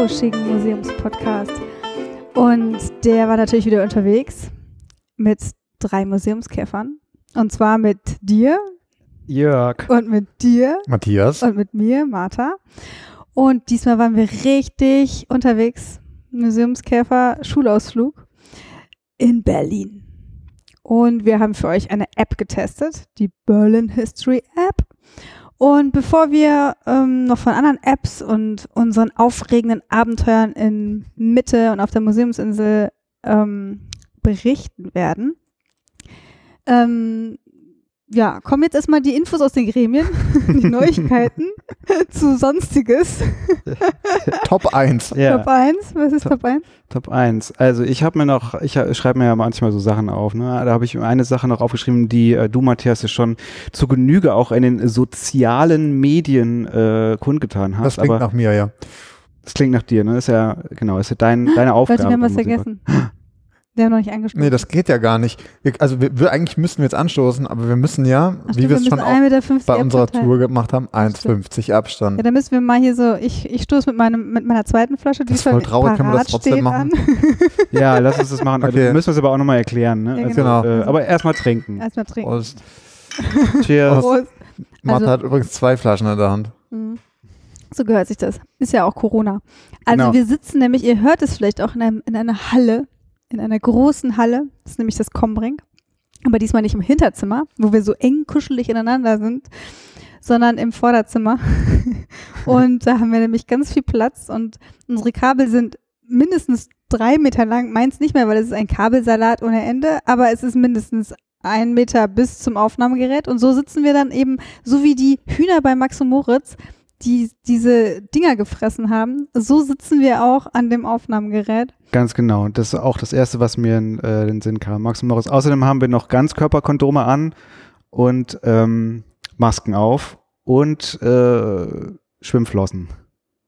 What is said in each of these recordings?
lauschigen Museumspodcast. Und der war natürlich wieder unterwegs mit drei Museumskäfern. Und zwar mit dir, Jörg. und mit dir Matthias. und mit mir, Martha. Und diesmal waren wir richtig unterwegs. Museumskäfer, Schulausflug in Berlin. Und wir haben für euch eine App getestet, die Berlin History App. Und bevor wir ähm, noch von anderen Apps und unseren aufregenden Abenteuern in Mitte und auf der Museumsinsel ähm, berichten werden, ähm, ja, kommen jetzt erstmal die Infos aus den Gremien, die Neuigkeiten zu Sonstiges. Top 1. Ja, Top 1, was ist Top- Top 1? Top 1. Also ich habe mir noch, ich schreibe mir ja manchmal so Sachen auf, ne? Da habe ich eine Sache noch aufgeschrieben, die äh, du, Matthias, ja schon zu Genüge auch in den sozialen Medien äh, kundgetan hast. Das klingt aber nach mir, ja. das klingt nach dir, ne? Ist ja, genau, ist ja dein, deine Aufgabe. Leute, wir haben was beim Museum. Wir haben noch nicht angesprochen. Nee, das geht ja gar nicht. Wir, also wir, wir, eigentlich müssen wir jetzt anstoßen, aber wir müssen ja, Ach wie wir es schon auch 1,50 Meter bei unserer Abstand Tour gemacht haben, 1,50 Abstand. Ja, dann müssen wir mal hier so, ich, ich stoße mit, meinem, mit meiner zweiten Flasche, die Das ist voll schon traurig, können wir das trotzdem machen? Ja, lass uns das machen. Also, Okay. wir müssen es aber auch nochmal erklären, ne? Ja, also, genau. Äh, aber erstmal trinken. Erstmal trinken. Prost. Cheers. Prost. Martha Also- hat übrigens zwei Flaschen in der Hand. Mhm. So gehört sich das. Ist ja auch Corona. Also Genau. wir sitzen nämlich, ihr hört es vielleicht auch in, einem, in einer Halle, in einer großen Halle. Das ist nämlich das Combrink. Aber diesmal nicht im Hinterzimmer, wo wir so eng kuschelig ineinander sind, sondern im Vorderzimmer. und da haben wir nämlich ganz viel Platz und unsere Kabel sind mindestens drei Meter lang. Meins nicht mehr, weil es ist ein Kabelsalat ohne Ende, aber es ist mindestens ein Meter bis zum Aufnahmegerät. Und so sitzen wir dann eben, so wie die Hühner bei Max und Moritz, die diese Dinger gefressen haben, so sitzen wir auch an dem Aufnahmegerät. Ganz genau. Das ist auch das Erste, was mir in äh, den Sinn kam. Max und Moritz. Außerdem haben wir noch Ganzkörperkondome an und ähm, Masken auf und äh, Schwimmflossen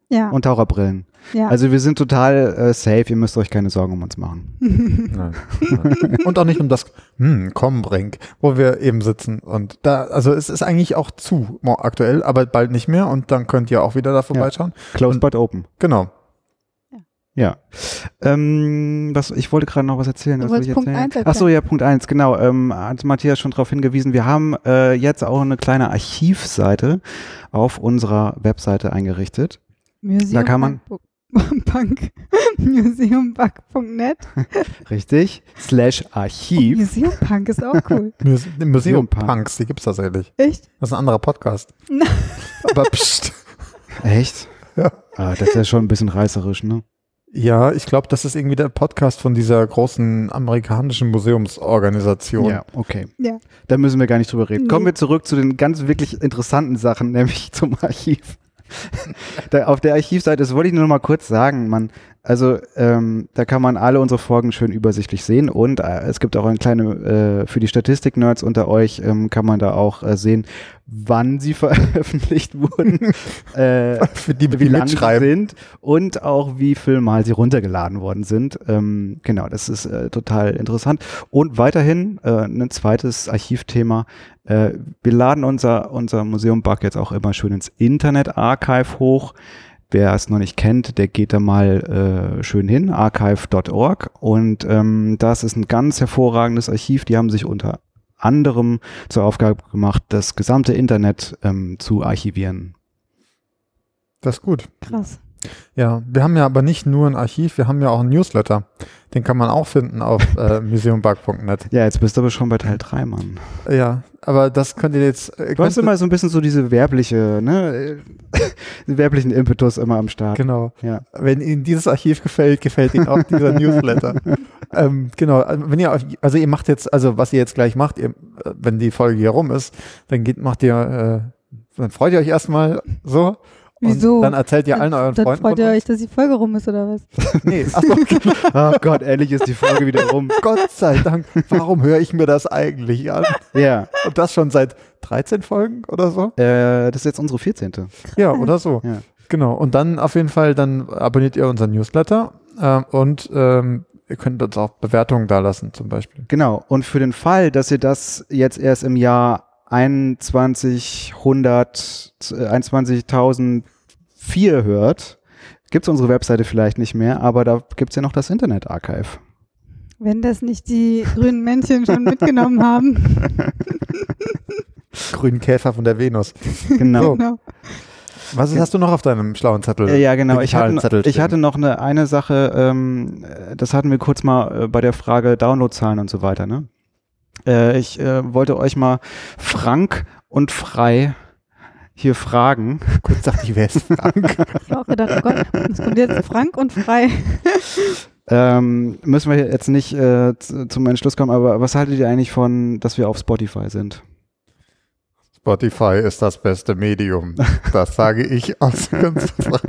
Ja, und Taucherbrillen. Ja. Also wir sind total äh, safe. Ihr müsst euch keine Sorgen um uns machen. Nein. Nein. Und auch nicht um das hm, Kombrink, wo wir eben sitzen. Und da, also es ist eigentlich auch zu aktuell, aber bald nicht mehr. Und dann könnt ihr auch wieder da vorbeischauen. Closed Und- but open. Genau. Ja. Ähm, was, ich wollte gerade noch was erzählen. Du was ich Punkt erzählen? eins erzählen. Ach so, ja, Punkt eins, genau. Ähm, hat Matthias schon darauf hingewiesen. Wir haben äh, jetzt auch eine kleine Archivseite auf unserer Webseite eingerichtet. Museum da kann man- Punk. Museumbug.net. Richtig. Slash Archiv. Museumpunk ist auch cool. Muse Museum Museum Punks. Punks, die gibt's tatsächlich. Echt? Das ist ein anderer Podcast. Aber pst. Echt? Ja. Ah, das ist ja schon ein bisschen reißerisch, ne? Ja, ich glaube, das ist irgendwie der Podcast von dieser großen amerikanischen Museumsorganisation. Ja, okay. Ja. Da müssen wir gar nicht drüber reden. Nee. Kommen wir zurück zu den ganz wirklich interessanten Sachen, nämlich zum Archiv. Da, auf der Archivseite, das wollte ich nur noch mal kurz sagen, man, also ähm, da kann man alle unsere Folgen schön übersichtlich sehen und äh, es gibt auch eine kleine, äh, für die Statistik-Nerds unter euch ähm, kann man da auch äh, sehen, wann sie veröffentlicht wurden, äh, Für die, wie die lang sie sind und auch wie viel Mal sie runtergeladen worden sind. Ähm, genau, das ist äh, total interessant. Und weiterhin äh, ein zweites Archivthema. Wir laden unser, unser Museum Bug jetzt auch immer schön ins Internet-Archive hoch. Wer es noch nicht kennt, der geht da mal äh, schön hin, archive.org. Und ähm, das ist ein ganz hervorragendes Archiv. Die haben sich unter anderem zur Aufgabe gemacht, das gesamte Internet ähm, zu archivieren. Das ist gut. Krass. Ja, wir haben ja aber nicht nur ein Archiv, wir haben ja auch einen Newsletter. Den kann man auch finden auf äh, museumbug.net. Ja, jetzt bist du aber schon bei Teil 3, Mann. Ja, aber das könnt ihr jetzt. Äh, Du hast immer so ein bisschen so diese werbliche, ne, werblichen Impetus immer am Start. Genau. Ja. Wenn Ihnen dieses Archiv gefällt, gefällt Ihnen auch dieser Newsletter. ähm, genau. also Wenn ihr, also ihr macht jetzt, also was ihr jetzt gleich macht, ihr, äh, wenn die Folge hier rum ist, dann geht, macht ihr, äh, dann freut ihr euch erstmal so. Wieso? Und dann erzählt ihr allen euren Dann Freunden. freut ihr euch, dass die Folge rum ist, oder was? Nee, ach so, Oh Gott, endlich ist die Folge wieder rum. Gott sei Dank. Warum höre ich mir das eigentlich an? Ja, Und das schon seit 13 Folgen oder so? äh, das ist jetzt unsere 14. Ja, oder so. Ja. Genau. Und dann auf jeden Fall, dann abonniert ihr unseren Newsletter ähm, und ähm, ihr könnt uns auch Bewertungen da lassen, zum Beispiel. Genau. Und für den Fall, dass ihr das jetzt erst im Jahr 2100, äh, 21.004 hört, gibt es unsere Webseite vielleicht nicht mehr, aber da gibt es ja noch das Internet-Archive. Wenn das nicht die grünen Männchen schon mitgenommen haben. Grünen Käfer von der Venus. Genau. genau. Was ist, hast du noch auf deinem schlauen Zettel? Äh, Ja, genau. Ich hatte, ich hatte noch eine, eine Sache, ähm, äh, das hatten wir kurz mal äh, bei der Frage Downloadzahlen und so weiter. Ne? Äh, ich äh, wollte euch mal frank und frei hier fragen. Kurz dachte ich, wer ist Frank? Ich habe auch gedacht, oh Gott, es kommt jetzt frank und frei. Ähm, müssen wir jetzt nicht äh, zu- zum Entschluss kommen, aber was haltet ihr eigentlich von, dass wir auf Spotify sind? Spotify ist das beste Medium. Das sage ich als Künstler.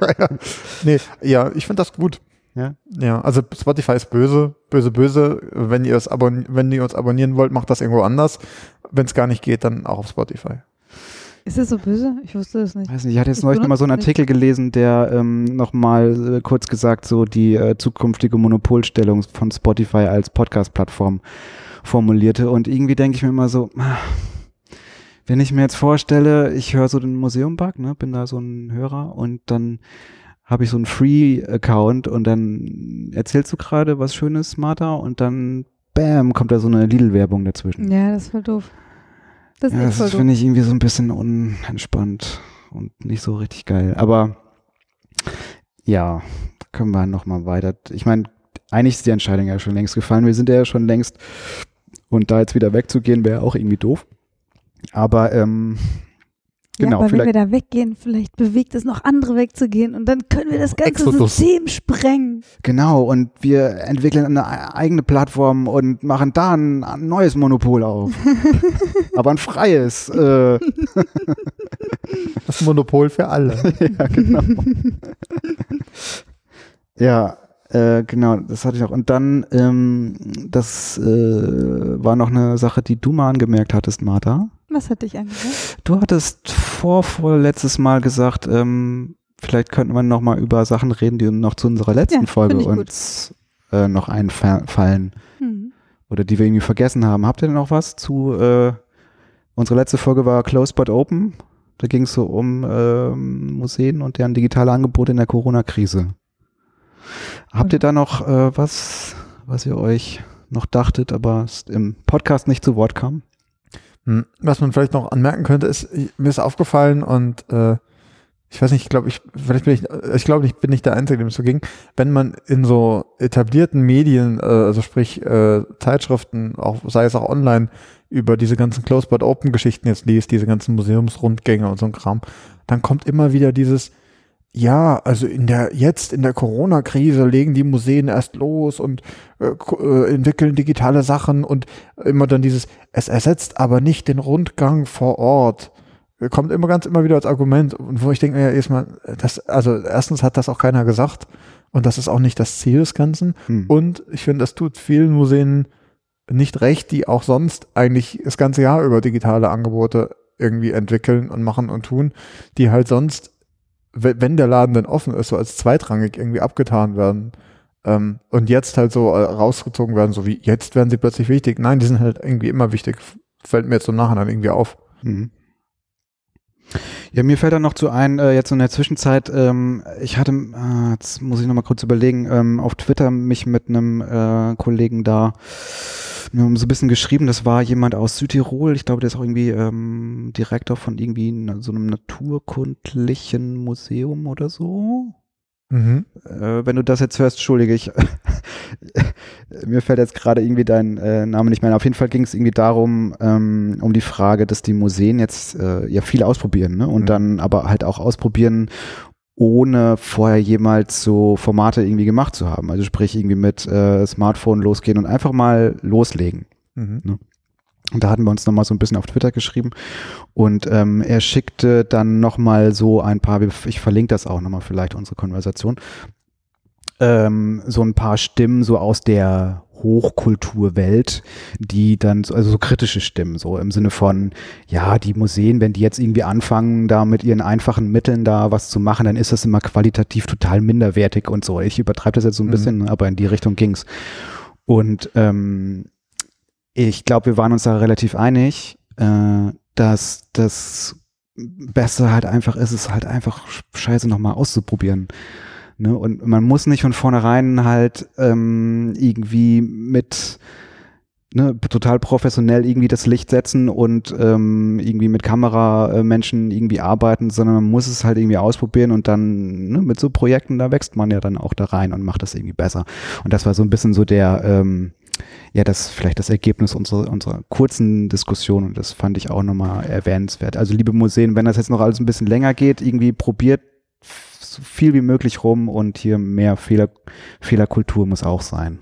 nee, ja, ich finde das gut. Ja? Ja, also Spotify ist böse, böse, böse. Wenn ihr es abon wenn ihr uns abonnieren wollt, macht das irgendwo anders. Wenn es gar nicht geht, dann auch auf Spotify. Ist es so böse? Ich wusste es nicht. Weiß nicht, ich hatte jetzt Ich neulich nochmal so einen Artikel gelesen, der ähm, nochmal äh, kurz gesagt so die äh, zukünftige Monopolstellung von Spotify als Podcast-Plattform formulierte. Und irgendwie denke ich mir immer so, wenn ich mir jetzt vorstelle, ich höre so den Museum-Bug, ne, bin da so ein Hörer und dann habe ich so einen Free-Account und dann erzählst du gerade was Schönes, Martha, und dann bam, kommt da so eine Lidl-Werbung dazwischen. Ja, das ist voll doof. Das ist Ja, das finde ich irgendwie so ein bisschen unentspannt und nicht so richtig geil. Aber ja, können wir nochmal weiter. Ich meine, eigentlich ist die Entscheidung ja schon längst gefallen. Wir sind ja schon längst und da jetzt wieder wegzugehen, wäre auch irgendwie doof. Aber ähm, ja, genau, aber wenn wir da weggehen, vielleicht bewegt es noch andere wegzugehen und dann können wir das ganze Exodus. System sprengen. Genau, und wir entwickeln eine e- eigene Plattform und machen da ein, ein neues Monopol auf. Aber ein freies. Äh, Das Monopol für alle. ja, genau. ja, äh, genau, das hatte ich noch. Und dann, ähm, das äh, war noch eine Sache, die du mal angemerkt hattest, Martha. Was hat dich angesagt? Du hattest vor, vorletztes Mal gesagt, ähm, vielleicht könnten wir noch mal über Sachen reden, die noch zu unserer letzten Ja, Folge ich uns äh, noch einfallen Hm. oder die wir irgendwie vergessen haben. Habt ihr denn noch was zu, äh, unsere letzte Folge war Close but Open. Da ging es so um ähm, Museen und deren digitale Angebote in der Corona-Krise. Habt ihr da noch äh, was, was ihr euch noch dachtet, aber im Podcast nicht zu Wort kam? Hm, Was man vielleicht noch anmerken könnte, ist, mir ist aufgefallen und äh, ich weiß nicht, ich glaube, ich, vielleicht bin ich, äh, ich glaube, ich bin nicht der Einzige, dem es so ging. Wenn man in so etablierten Medien, äh, also sprich äh, Zeitschriften, auch sei es auch online, über diese ganzen Close but Open Geschichten jetzt liest, diese ganzen Museumsrundgänge und so ein Kram, dann kommt immer wieder dieses, ja, also in der jetzt in der Corona-Krise legen die Museen erst los und äh, äh, entwickeln digitale Sachen und immer dann dieses, es ersetzt aber nicht den Rundgang vor Ort. Äh, Kommt immer ganz immer wieder als Argument und wo ich denke, ja, erstmal, das, also erstens hat das auch keiner gesagt und das ist auch nicht das Ziel des Ganzen. Hm. Und ich finde, das tut vielen Museen nicht recht, die auch sonst eigentlich das ganze Jahr über digitale Angebote irgendwie entwickeln und machen und tun, die halt sonst, wenn der Laden denn offen ist, so als zweitrangig irgendwie abgetan werden ähm, und jetzt halt so äh, rausgezogen werden, so wie jetzt werden sie plötzlich wichtig. Nein, die sind halt irgendwie immer wichtig. Fällt mir jetzt im Nachhinein irgendwie auf. Mhm. Ja, mir fällt dann noch zu ein, äh, jetzt so in der Zwischenzeit, ähm, ich hatte, äh, jetzt muss ich nochmal kurz überlegen, ähm, auf Twitter mich mit einem äh, Kollegen da wir haben so ein bisschen geschrieben, das war jemand aus Südtirol, ich glaube, der ist auch irgendwie ähm, Direktor von irgendwie so einem naturkundlichen Museum oder so. Mhm. Äh, wenn du das jetzt hörst, entschuldige ich. Mir fällt jetzt gerade irgendwie dein äh, Name nicht mehr. ein. Auf jeden Fall ging es irgendwie darum, ähm, um die Frage, dass die Museen jetzt äh, ja viel ausprobieren, ne? Und Mhm. dann aber halt auch ausprobieren, ohne vorher jemals so Formate irgendwie gemacht zu haben. Also sprich irgendwie mit äh, Smartphone losgehen und einfach mal loslegen. Mhm. Und da hatten wir uns nochmal so ein bisschen auf Twitter geschrieben. Und ähm, er schickte dann nochmal so ein paar, ich verlinke das auch nochmal vielleicht, unsere Konversation, ähm, so ein paar Stimmen so aus der Hochkulturwelt, die dann, so- also so kritische Stimmen, so im Sinne von, ja, die Museen, wenn die jetzt irgendwie anfangen, da mit ihren einfachen Mitteln da was zu machen, dann ist das immer qualitativ total minderwertig und so. Ich übertreibe das jetzt so ein Mhm. bisschen, aber in die Richtung ging's. Und ähm, ich glaube, wir waren uns da relativ einig. Äh, dass das Beste halt einfach ist, es halt einfach scheiße nochmal auszuprobieren. Ne? Und man muss nicht von vornherein halt ähm, irgendwie mit ne, total professionell irgendwie das Licht setzen und ähm, irgendwie mit Kameramenschen irgendwie arbeiten, sondern man muss es halt irgendwie ausprobieren und dann ne, mit so Projekten, da wächst man ja dann auch da rein und macht das irgendwie besser. Und das war so ein bisschen so der, ähm, ja, das vielleicht das Ergebnis unserer, unserer kurzen Diskussion und das fand ich auch nochmal erwähnenswert. Also liebe Museen, wenn das jetzt noch alles ein bisschen länger geht, irgendwie probiert so viel wie möglich rum und hier mehr Fehler, Fehlerkultur muss auch sein.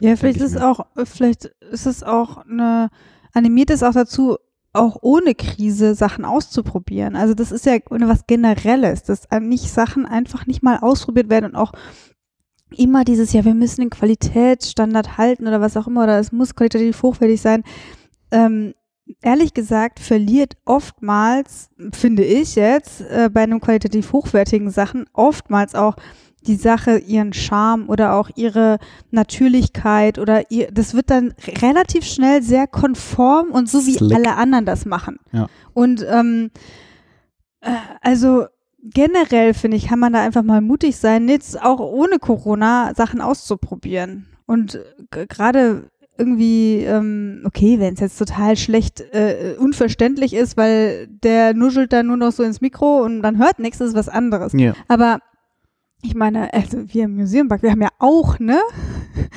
Ja, vielleicht ist es auch, vielleicht ist es auch eine, animiert es auch dazu, auch ohne Krise Sachen auszuprobieren. Also das ist ja was Generelles, dass nicht Sachen einfach nicht mal ausprobiert werden und auch immer dieses, ja, wir müssen den Qualitätsstandard halten oder was auch immer, oder es muss qualitativ hochwertig sein. Ähm, ehrlich gesagt verliert oftmals, finde ich jetzt, äh, bei einem qualitativ hochwertigen Sachen oftmals auch die Sache ihren Charme oder auch ihre Natürlichkeit oder ihr, das wird dann relativ schnell sehr konform und so wie Slick. alle anderen das machen. Ja. Und ähm, äh, also generell finde ich, kann man da einfach mal mutig sein, jetzt auch ohne Corona Sachen auszuprobieren. Und gerade irgendwie, ähm, okay, wenn es jetzt total schlecht äh, unverständlich ist, weil der nuschelt dann nur noch so ins Mikro und dann hört nichts, ist was anderes. Ja. Aber ich meine, also wir im Museumpark, wir haben ja auch, ne?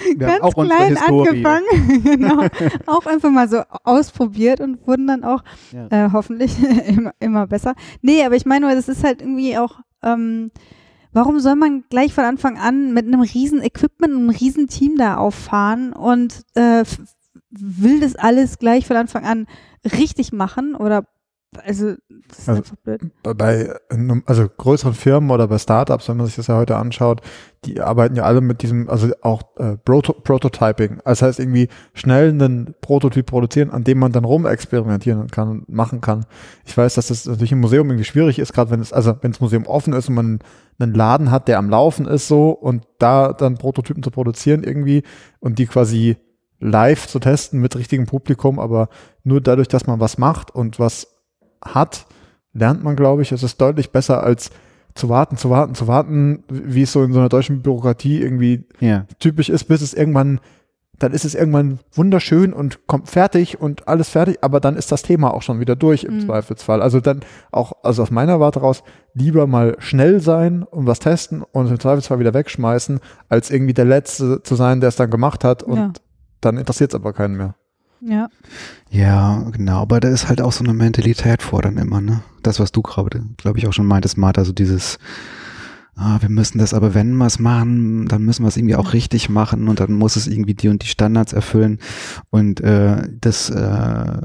Wir Ganz auch klein angefangen, genau. auch einfach mal so ausprobiert und wurden dann auch ja. äh, hoffentlich immer, immer besser. Nee, aber ich meine, das ist halt irgendwie auch, ähm, warum soll man gleich von Anfang an mit einem riesen Equipment, einem riesen Team da auffahren und äh, will das alles gleich von Anfang an richtig machen oder also, das ist also einfach blöd. Bei also größeren Firmen oder bei Startups, wenn man sich das ja heute anschaut, die arbeiten ja alle mit diesem, also auch äh, Proto Prototyping. Das heißt irgendwie schnell einen Prototyp produzieren, an dem man dann rumexperimentieren kann und machen kann. Ich weiß, dass das natürlich im Museum irgendwie schwierig ist, gerade wenn es, also wenn das Museum offen ist und man einen Laden hat, der am Laufen ist so und da dann Prototypen zu produzieren irgendwie und die quasi live zu testen mit richtigem Publikum, aber nur dadurch, dass man was macht und was hat, lernt man, glaube ich, es ist deutlich besser als zu warten, zu warten, zu warten, wie es so in so einer deutschen Bürokratie irgendwie ja. typisch ist, bis es irgendwann, dann ist es irgendwann wunderschön und kommt fertig und alles fertig, aber dann ist das Thema auch schon wieder durch im mhm. Zweifelsfall. Also dann auch, also aus meiner Warte raus, lieber mal schnell sein und was testen und im Zweifelsfall wieder wegschmeißen, als irgendwie der Letzte zu sein, der es dann gemacht hat und ja. dann interessiert es aber keinen mehr. Ja. Ja, genau, aber da ist halt auch so eine Mentalität vor dann immer, ne? Das, was du gerade, glaube ich, auch schon meintest, Martha, so dieses, ah, wir müssen das, aber wenn wir es machen, dann müssen wir es irgendwie auch richtig machen und dann muss es irgendwie die und die Standards erfüllen. Und äh, das äh,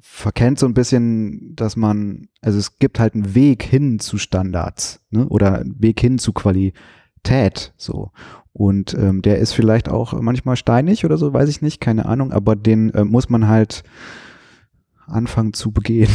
verkennt so ein bisschen, dass man, also es gibt halt einen Weg hin zu Standards, ne? Oder einen Weg hin zu Qualität, so. Und ähm, der ist vielleicht auch manchmal steinig oder so, weiß ich nicht, keine Ahnung, aber den äh, muss man halt anfangen zu begehen.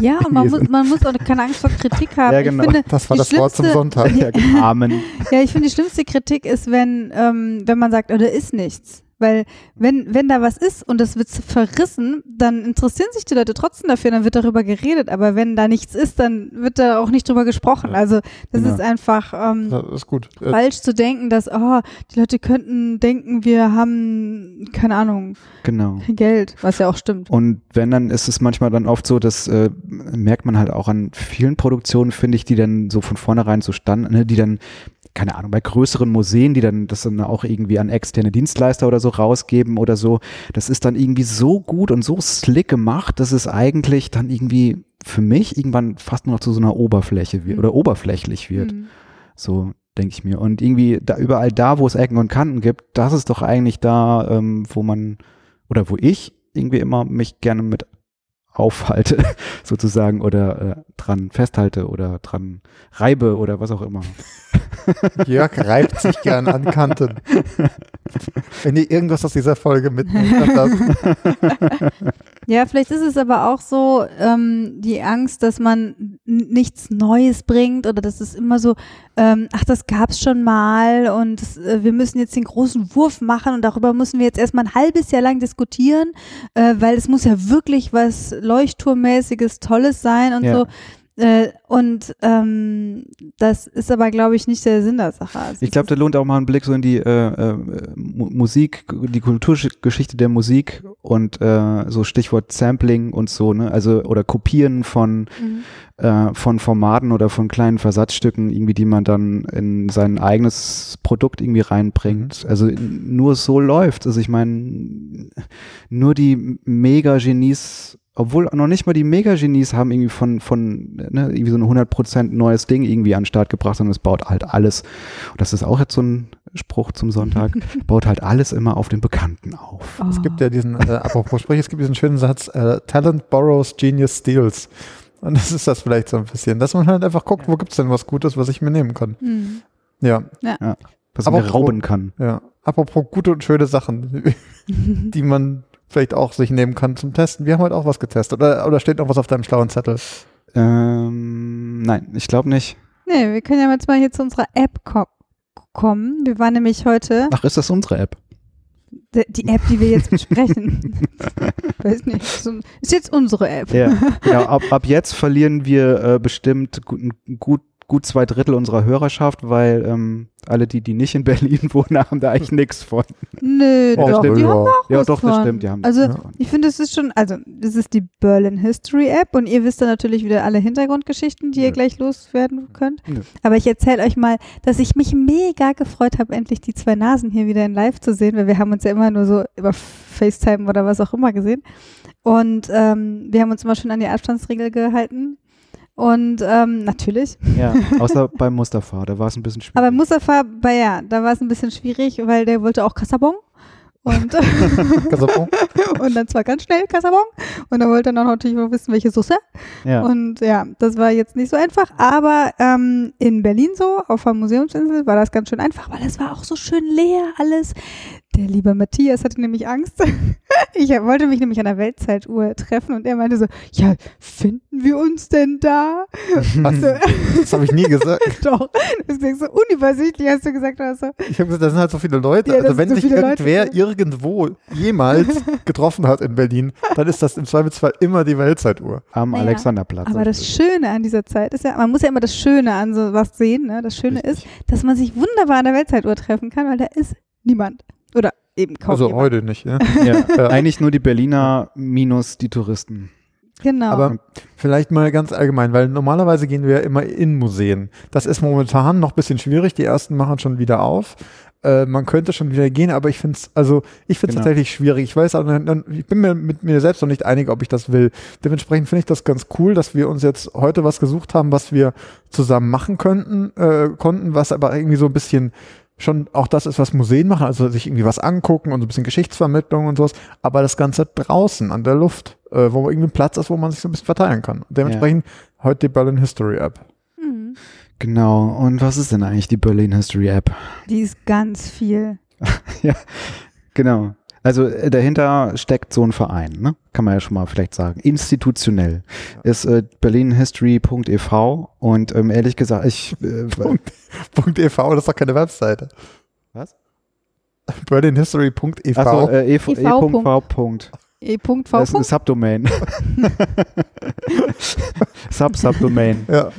Ja, und man, muss, man muss auch keine Angst vor Kritik haben. Ja, genau. Finde, das war das Wort zum Sonntag. Ja, genau. Amen. Ja, ich finde, die schlimmste Kritik ist, wenn, ähm, wenn man sagt, oh, da ist nichts. Weil wenn, wenn da was ist und das wird verrissen, dann interessieren sich die Leute trotzdem dafür, dann wird darüber geredet. Aber wenn da nichts ist, dann wird da auch nicht drüber gesprochen. Also das ja. ist einfach ähm, ja, ist gut. Äh, falsch zu denken, dass, oh, die Leute könnten denken, wir haben, keine Ahnung, genau. Geld, was ja auch stimmt. Und wenn, dann ist es manchmal dann oft so, das äh, merkt man halt auch an vielen Produktionen, finde ich, die dann so von vornherein so standen, ne, die dann keine Ahnung, bei größeren Museen, die dann das dann auch irgendwie an externe Dienstleister oder so rausgeben oder so, das ist dann irgendwie so gut und so slick gemacht, dass es eigentlich dann irgendwie für mich irgendwann fast nur noch zu so einer Oberfläche wird mhm. oder oberflächlich wird. Mhm. So denke ich mir. Und irgendwie da überall da, wo es Ecken und Kanten gibt, das ist doch eigentlich da, ähm, wo man oder wo ich irgendwie immer mich gerne mit aufhalte, sozusagen, oder äh, dran festhalte oder dran reibe oder was auch immer. Jörg reibt sich gern an Kanten. Wenn ihr irgendwas aus dieser Folge mitnehmt, dann das. Ja, vielleicht ist es aber auch so ähm, die Angst, dass man nichts Neues bringt oder dass es immer so, ähm, ach, das gab's schon mal und das, äh, wir müssen jetzt den großen Wurf machen und darüber müssen wir jetzt erstmal ein halbes Jahr lang diskutieren, äh, weil es muss ja wirklich was Leuchtturmmäßiges, Tolles sein und Ja. so. Äh, und ähm, das ist aber, glaube ich, nicht der Sinn der Sache. Also Ich glaube, da lohnt auch mal ein Blick so in die äh, äh, Mu- Musik, die Kulturgeschichte der Musik und äh, so Stichwort Sampling und so, ne? Also oder Kopieren von Mhm. äh, von Formaten oder von kleinen Versatzstücken, irgendwie, die man dann in sein eigenes Produkt irgendwie reinbringt. Also n- nur so läuft. Also ich meine, nur die Mega-Genies, obwohl noch nicht mal die Mega-Genies haben irgendwie von, von ne, irgendwie so ein 100% neues Ding irgendwie an den Start gebracht, sondern es baut halt alles. Und das ist auch jetzt so ein Spruch zum Sonntag, baut halt alles immer auf den Bekannten auf. Oh. Es gibt ja diesen, äh, apropos Sprich, es gibt diesen schönen Satz, äh, Talent borrows, Genius steals. Und das ist das vielleicht so ein bisschen, dass man halt einfach guckt, wo gibt's denn was Gutes, was ich mir nehmen kann. Mhm. Ja, Was Aber man pro- rauben kann. ja. Apropos gute und schöne Sachen, die man vielleicht auch sich nehmen kann zum Testen. Wir haben heute auch was getestet. Oder, oder steht noch was auf deinem schlauen Zettel? Ähm, nein, ich glaube nicht. Nee, wir können ja jetzt mal hier zu unserer App ko kommen. Wir waren nämlich heute, Ach, ist das unsere App? d- die App, die wir jetzt besprechen. Weiß nicht, ist jetzt unsere App. Ja, genau. Ab, ab jetzt verlieren wir äh, bestimmt gut, gut, gut zwei Drittel unserer Hörerschaft, weil ähm, alle, die, die nicht in Berlin wohnen, haben da eigentlich nichts von. Nö, Oh, doch, stimmt. die haben da auch Ja, was doch, das von. stimmt, die haben Also, nichts von. ich finde, es ist schon, also, das ist die Berlin History App und ihr wisst dann natürlich wieder alle Hintergrundgeschichten, die ihr Nö. gleich loswerden könnt. Nö. Aber ich erzähle euch mal, dass ich mich mega gefreut habe, endlich die zwei Nasen hier wieder in live zu sehen, weil wir haben uns ja immer nur so über FaceTime oder was auch immer gesehen. Und ähm, wir haben uns immer schon an die Abstandsregel gehalten. Und ähm, natürlich. Ja, außer beim Mustafa, da war es ein bisschen schwierig. Aber Mustafa, bei ja, da war es ein bisschen schwierig, weil der wollte auch Kassabon. Und, und dann zwar ganz schnell Kassabon. Und dann wollte er dann natürlich auch wissen, welche Soße. ja. Und ja, das war jetzt nicht so einfach. Aber ähm, in Berlin so, auf der Museumsinsel, war das ganz schön einfach, weil es war auch so schön leer alles. Der liebe Matthias hatte nämlich Angst. Ich wollte mich nämlich an der Weltzeituhr treffen und er meinte so, ja, finden wir uns denn da? Was? So, Das habe ich nie gesagt. doch, das klingt so unübersichtlich, hast du gesagt hast. So. Ich habe gesagt, da sind halt so viele Leute. Ja, also wenn so sich viele irgendwer Leute. irgendwo jemals getroffen hat in Berlin, dann ist das im Zweifelsfall immer die Weltzeituhr. Am Naja, Alexanderplatz. Aber das Schöne an dieser Zeit ist ja, man muss ja immer das Schöne an so was sehen. Ne? Das Schöne ist, dass man sich wunderbar an der Weltzeituhr treffen kann, weil da ist niemand. Oder eben kaum Also jemand. heute nicht. Ja? ja, Ja. eigentlich nur die Berliner minus die Touristen. Genau. Aber vielleicht mal ganz allgemein, weil normalerweise gehen wir ja immer in Museen. Das ist momentan noch ein bisschen schwierig. Die ersten machen schon wieder auf. Äh, man könnte schon wieder gehen, aber ich finde es, also ich finde Genau. tatsächlich schwierig. Ich weiß, auch, ich bin mir mit mir selbst noch nicht einig, ob ich das will. Dementsprechend finde ich das ganz cool, dass wir uns jetzt heute was gesucht haben, was wir zusammen machen könnten, äh, konnten, was aber irgendwie so ein bisschen schon auch das ist, was Museen machen, also sich irgendwie was angucken und so ein bisschen Geschichtsvermittlung und sowas, aber das Ganze draußen an der Luft, äh, wo irgendwie ein Platz ist, wo man sich so ein bisschen verteilen kann. Dementsprechend heute die Berlin History App. Mhm. Genau. Und was ist denn eigentlich die Berlin History App? Die ist ganz viel. Genau. Also äh, dahinter steckt so ein Verein, ne? kann man ja schon mal vielleicht sagen. Institutionell ist äh, berlinhistory.ev und ähm, ehrlich gesagt, ich äh, .ev, das ist doch keine Webseite. Was? berlinhistory.ev. Achso, äh, ev, EV. E.V. Das ist ein Subdomain. Sub-Subdomain. ja.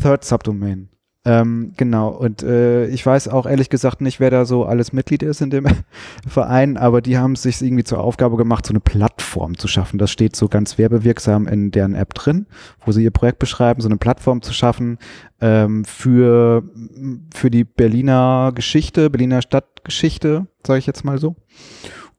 Third Subdomain. Ähm, genau, und äh, ich weiß auch ehrlich gesagt nicht, wer da so alles Mitglied ist in dem Verein, aber die haben es sich irgendwie zur Aufgabe gemacht, so eine Plattform zu schaffen. Das steht so ganz werbewirksam in deren App drin, wo sie ihr Projekt beschreiben, so eine Plattform zu schaffen ähm, für, für die Berliner Geschichte, Berliner Stadtgeschichte, sage ich jetzt mal so.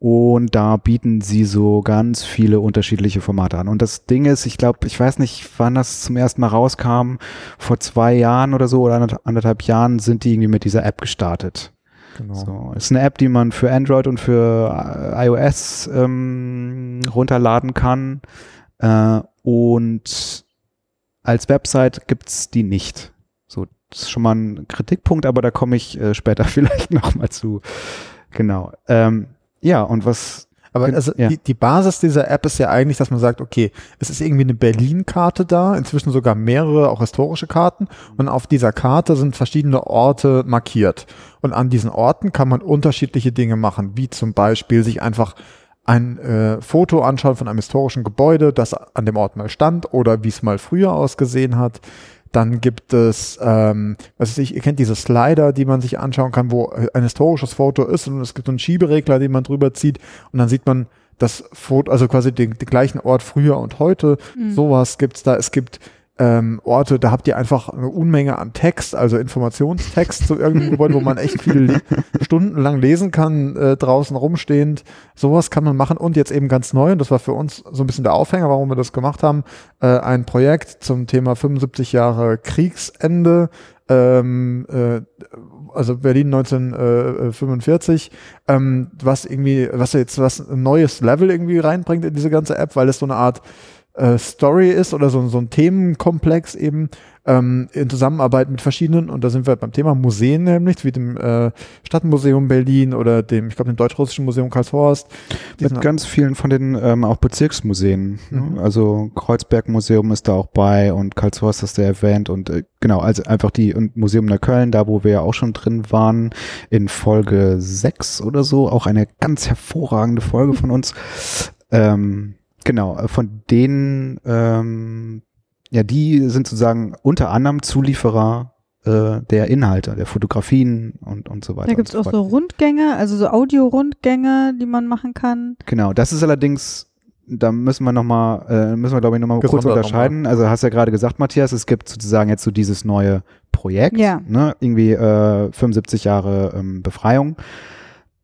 Und da bieten sie so ganz viele unterschiedliche Formate an. Und das Ding ist, ich glaube, ich weiß nicht, wann das zum ersten Mal rauskam, vor zwei Jahren oder so oder anderth- anderthalb Jahren sind die irgendwie mit dieser App gestartet. Genau. So, ist eine App, die man für Android und für äh, iOS ähm, runterladen kann. Äh, und als Website gibt's die nicht. So, das ist schon mal ein Kritikpunkt, aber da komme ich äh, später vielleicht nochmal zu. Genau. Ähm, ja, und was Aber also ja. die, die Basis dieser App ist ja eigentlich, dass man sagt, okay, es ist irgendwie eine Berlin-Karte da, inzwischen sogar mehrere, auch historische Karten. Und auf dieser Karte sind verschiedene Orte markiert. Und an diesen Orten kann man unterschiedliche Dinge machen, wie zum Beispiel sich einfach ein äh, Foto anschauen von einem historischen Gebäude, das an dem Ort mal stand oder wie es mal früher ausgesehen hat. Dann gibt es, ähm, was weiß ich, ihr kennt diese Slider, die man sich anschauen kann, wo ein historisches Foto ist und es gibt so einen Schieberegler, den man drüber zieht und dann sieht man das Foto, also quasi den, den gleichen Ort früher und heute. Mhm. Sowas gibt's da. Es gibt ähm, Orte, da habt ihr einfach eine Unmenge an Text, also Informationstext zu irgendeinem Gebäude, wo man echt viel le stundenlang lesen kann, äh, draußen rumstehend. Sowas kann man machen und jetzt eben ganz neu, und das war für uns so ein bisschen der Aufhänger, warum wir das gemacht haben, äh, ein Projekt zum Thema 75 Jahre Kriegsende. Ähm, äh, also Berlin 1945, ähm, was irgendwie, was jetzt was ein neues Level irgendwie reinbringt in diese ganze App, weil es so eine Art äh, Story ist oder so, so ein Themenkomplex eben ähm, in Zusammenarbeit mit verschiedenen, und da sind wir beim Thema Museen nämlich, wie dem äh, Stadtmuseum Berlin oder dem, ich glaube, dem Deutsch-Russischen Museum Karlshorst. Mit ganz vielen von den ähm, auch Bezirksmuseen. Mhm. Ne? Also Kreuzberg Museum ist da auch bei und Karlshorst hast du erwähnt und äh, genau, also einfach die und Museum der Köln, da wo wir ja auch schon drin waren, in Folge 6 oder so, auch eine ganz hervorragende Folge von uns. Ähm, genau, äh, von denen, ähm, ja, die sind sozusagen unter anderem Zulieferer äh, der Inhalte, der Fotografien und, und so weiter. Da gibt es und auch so so Rundgänge, also so Audio-Rundgänge, die man machen kann. Genau, das ist allerdings, da müssen wir nochmal, äh, müssen wir glaube ich nochmal kurz unterscheiden. Also hast ja gerade gesagt, Matthias, es gibt sozusagen jetzt so dieses neue Projekt, Ja. ne? irgendwie äh, 75 Jahre ähm, Befreiung.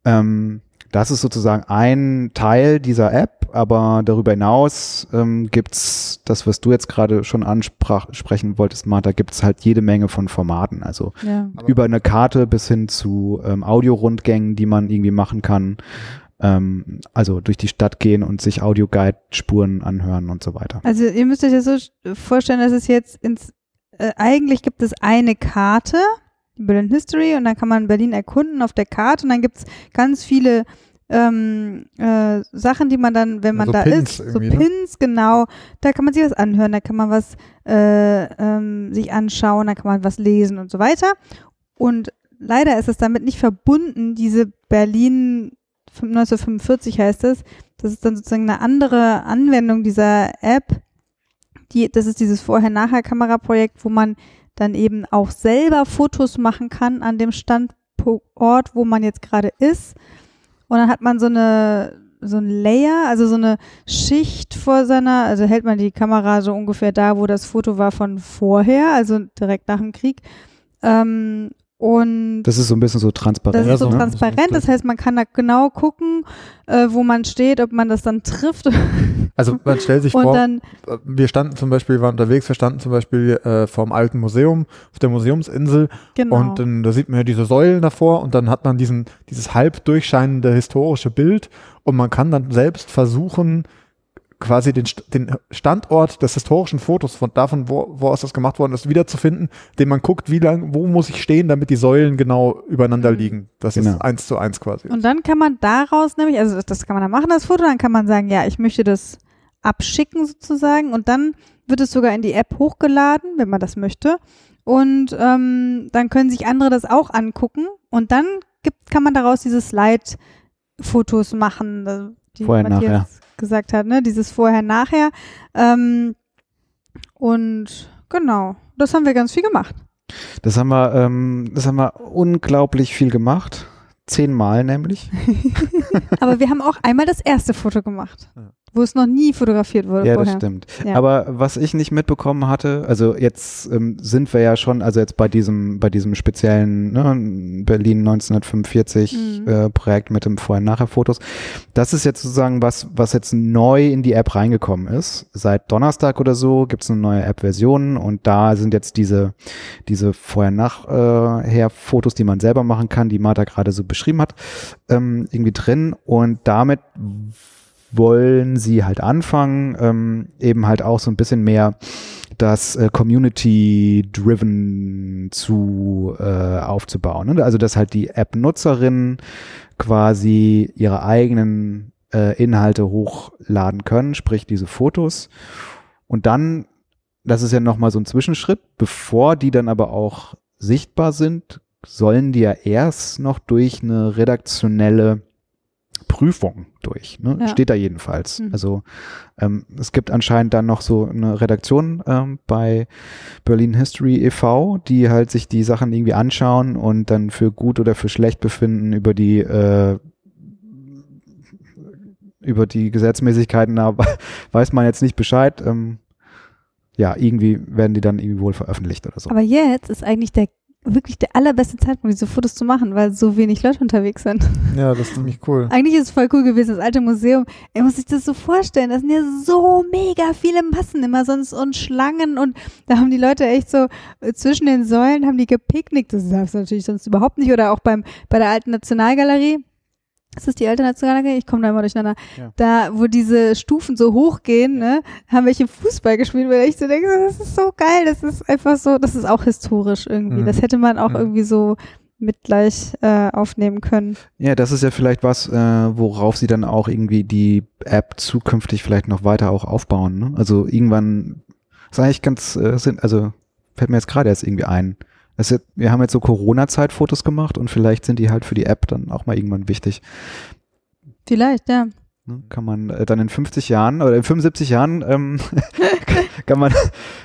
Ähm, das ist sozusagen ein Teil dieser App, aber darüber hinaus ähm, gibt's das, was du jetzt gerade schon ansprechen wolltest, Martha, gibt's halt jede Menge von Formaten. Also Ja. Über eine Karte bis hin zu ähm, Audiorundgängen, die man irgendwie machen kann. Ähm, also durch die Stadt gehen und sich Audioguide-Spuren anhören und so weiter. Also ihr müsst euch das so vorstellen, dass es jetzt ins, äh, eigentlich gibt es eine Karte, Berlin History, und dann kann man Berlin erkunden auf der Karte und dann gibt es ganz viele ähm, äh, Sachen, die man dann, wenn man so da Pins ist, so ne? Pins, genau, da kann man sich was anhören, da kann man was äh, ähm, sich anschauen, da kann man was lesen und so weiter. Und leider ist es damit nicht verbunden, diese Berlin 1945 heißt es, das ist dann sozusagen eine andere Anwendung dieser App. Die, das ist dieses Vorher-Nachher-Kameraprojekt, wo man dann eben auch selber Fotos machen kann an dem Standort, wo man jetzt gerade ist. Und dann hat man so eine so ein Layer, also so eine Schicht vor seiner, also hält man die Kamera so ungefähr da, wo das Foto war von vorher, also direkt nach dem Krieg. Ähm, und Das ist so ein bisschen so transparent. das ist so ne? transparent, das heißt, man kann da genau gucken, äh, wo man steht, ob man das dann trifft. Also man stellt sich Und vor, dann, äh, wir standen zum Beispiel, waren unterwegs, wir standen zum Beispiel äh, vorm alten Museum auf der Museumsinsel genau. und dann, da sieht man ja diese Säulen davor und dann hat man diesen, dieses halb durchscheinende historische Bild und man kann dann selbst versuchen, quasi den, den Standort des historischen Fotos von davon, wo, wo aus das gemacht worden ist, wiederzufinden, indem man guckt, wie lang, wo muss ich stehen, damit die Säulen genau übereinander liegen. Das Genau. ist eins zu eins quasi. und dann kann man daraus nämlich, also das, kann man dann machen, das Foto, dann kann man sagen, ja, ich möchte das abschicken sozusagen und dann wird es sogar in die App hochgeladen, wenn man das möchte. Und ähm, dann können sich andere das auch angucken und dann gibt, kann man daraus diese Slide-Fotos machen, die Vorher, Matthias nachher. Gesagt hat, ne? Dieses Vorher-Nachher. Ähm, und genau, das haben wir ganz viel gemacht. Das haben wir, ähm, das haben wir unglaublich viel gemacht. Zehnmal nämlich. Aber wir haben auch einmal das erste Foto gemacht, Ja. Wo es noch nie fotografiert wurde Ja, vorher. das stimmt. Ja. Aber was ich nicht mitbekommen hatte, also jetzt ähm, sind wir ja schon, also jetzt bei diesem, bei diesem speziellen ne, Berlin 1945 Mhm. äh, Projekt mit dem Vorher-Nachher-Fotos, das ist jetzt sozusagen was, was jetzt neu in die App reingekommen ist. Seit Donnerstag oder so gibt es eine neue App-Version und da sind jetzt diese, diese Vorher-Nachher-Fotos, die man selber machen kann, die Martha gerade so beschrieben hat, ähm, irgendwie drin und damit wollen sie halt anfangen, ähm, eben halt auch so ein bisschen mehr das äh, Community-driven zu äh, aufzubauen. Ne? Also dass halt die App-Nutzerinnen quasi ihre eigenen äh, Inhalte hochladen können, sprich diese Fotos. Und dann, das ist ja nochmal so ein Zwischenschritt, bevor die dann aber auch sichtbar sind, sollen die ja erst noch durch eine redaktionelle Prüfung durch. Ne? Ja. Steht da jedenfalls. Mhm. Also ähm, es gibt anscheinend dann noch so eine Redaktion ähm, bei Berlin History e.V., die halt sich die Sachen irgendwie anschauen und dann für gut oder für schlecht befinden über die äh, über die Gesetzmäßigkeiten, da weiß man jetzt nicht Bescheid. Ähm, ja, irgendwie werden die dann irgendwie wohl veröffentlicht oder so. Aber jetzt ist eigentlich der wirklich der allerbeste Zeitpunkt, diese Fotos zu machen, weil so wenig Leute unterwegs sind. Ja, das ist ziemlich cool. Eigentlich ist es voll cool gewesen, das alte Museum. Ey, muss sich das so vorstellen. Das sind ja so mega viele Massen immer sonst und Schlangen und da haben die Leute echt so äh, zwischen den Säulen haben die gepicknickt. Das darfst du natürlich sonst überhaupt nicht. Oder auch beim, bei der alten Nationalgalerie. Ist das die alte Nationalgalerie? Ich komme da immer durcheinander. Ja. Da, wo diese Stufen so hochgehen, ne, haben welche Fußball gespielt, weil ich so denke, das ist so geil. Das ist einfach so, das ist auch historisch irgendwie. Mhm. Das hätte man auch Mhm. irgendwie so mit gleich äh, aufnehmen können. Ja, das ist ja vielleicht was, äh, worauf sie dann auch irgendwie die App zukünftig vielleicht noch weiter auch aufbauen. Ne? Also irgendwann ist eigentlich ganz, äh, also fällt mir jetzt gerade erst irgendwie ein. Jetzt- wir haben jetzt so Corona-Zeit-Fotos gemacht und vielleicht sind die halt für die App dann auch mal irgendwann wichtig. Vielleicht, ja. Ne? Kann man äh, dann in 50 Jahren oder in 75 Jahren ähm, kann man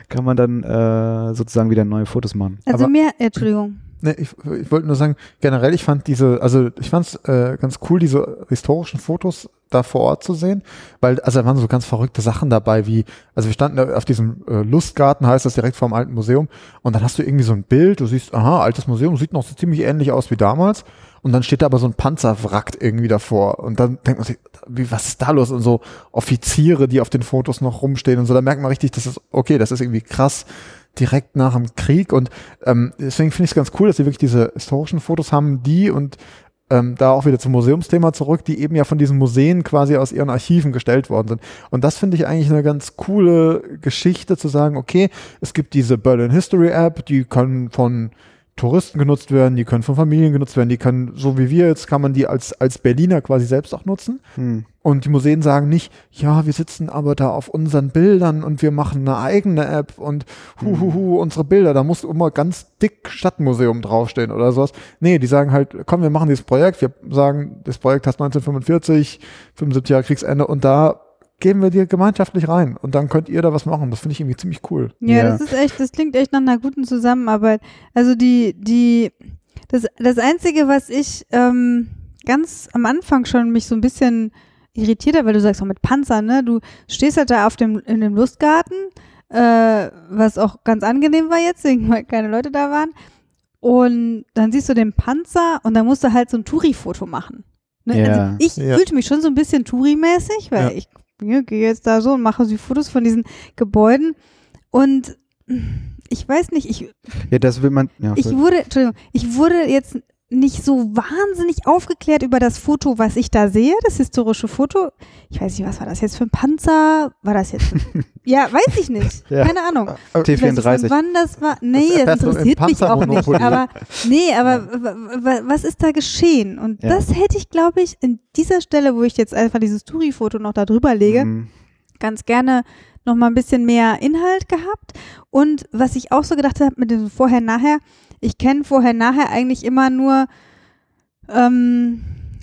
kann man dann äh, sozusagen wieder neue Fotos machen. Also Aber- mir, Entschuldigung. Nee, ich, ich wollte nur sagen, generell, ich fand diese, also ich fand es äh, ganz cool, diese historischen Fotos da vor Ort zu sehen, weil, also da waren so ganz verrückte Sachen dabei, wie, also wir standen auf diesem äh, Lustgarten, heißt das direkt vor dem alten Museum, und dann hast du irgendwie so ein Bild, du siehst, aha, altes Museum, sieht noch so ziemlich ähnlich aus wie damals, und dann steht da aber so ein Panzerwrack irgendwie davor, und dann denkt man sich, wie, was ist da los? Und so Offiziere, die auf den Fotos noch rumstehen und so, da merkt man richtig, das ist, okay, das ist irgendwie krass, direkt nach dem Krieg. Und ähm, deswegen finde ich es ganz cool, dass sie wirklich diese historischen Fotos haben, die und ähm, da auch wieder zum Museumsthema zurück, die eben ja von diesen Museen quasi aus ihren Archiven gestellt worden sind. Und das finde ich eigentlich eine ganz coole Geschichte zu sagen, okay, es gibt diese Berlin History App, die kann von Touristen genutzt werden, die können von Familien genutzt werden, die können, so wie wir jetzt, kann man die als, als Berliner quasi selbst auch nutzen. Hm. Und die Museen sagen nicht, ja, wir sitzen aber da auf unseren Bildern und wir machen eine eigene App und hu, hu, hu, unsere Bilder, da muss immer ganz dick Stadtmuseum draufstehen oder sowas. Nee, die sagen halt, komm, wir machen dieses Projekt, wir sagen, das Projekt hat 1945, 75 Jahre Kriegsende und da geben wir dir gemeinschaftlich rein und dann könnt ihr da was machen. Das finde ich irgendwie ziemlich cool. Ja, Ja. das ist echt, das klingt echt nach einer guten Zusammenarbeit. Also die, die, das, das Einzige, was ich ähm, ganz am Anfang schon mich so ein bisschen irritiert hat, weil du sagst auch mit Panzer, ne? Du stehst halt da auf dem, in dem Lustgarten, äh, was auch ganz angenehm war jetzt, wegen weil keine Leute da waren. Und dann siehst du den Panzer und dann musst du halt so ein Touri-Foto machen. Ne? Ja. Also ich Ja. fühlte mich schon so ein bisschen Touri-mäßig, weil Ja. ich ja, gehe jetzt da so und mache die Fotos von diesen Gebäuden. Und ich weiß nicht, ich, Ja, das will man. Ja, ich wurde, Entschuldigung, ich wurde jetzt nicht so wahnsinnig aufgeklärt über das Foto, was ich da sehe, das historische Foto. Ich weiß nicht, was war das jetzt für ein Panzer? War das jetzt Ja, weiß ich nicht. Ja. Keine Ahnung. Ich weiß nicht, T34. von wann das war. Nee, Das das, interessiert mich auch nicht. Aber nee, aber w- was ist da geschehen? Und Ja. das hätte ich, glaube ich, in dieser Stelle, wo ich jetzt einfach dieses Touri-Foto noch da drüber lege, Hm. ganz gerne noch mal ein bisschen mehr Inhalt gehabt. Und was ich auch so gedacht habe mit dem Vorher-Nachher, ich kenne Vorher-Nachher eigentlich immer nur ähm,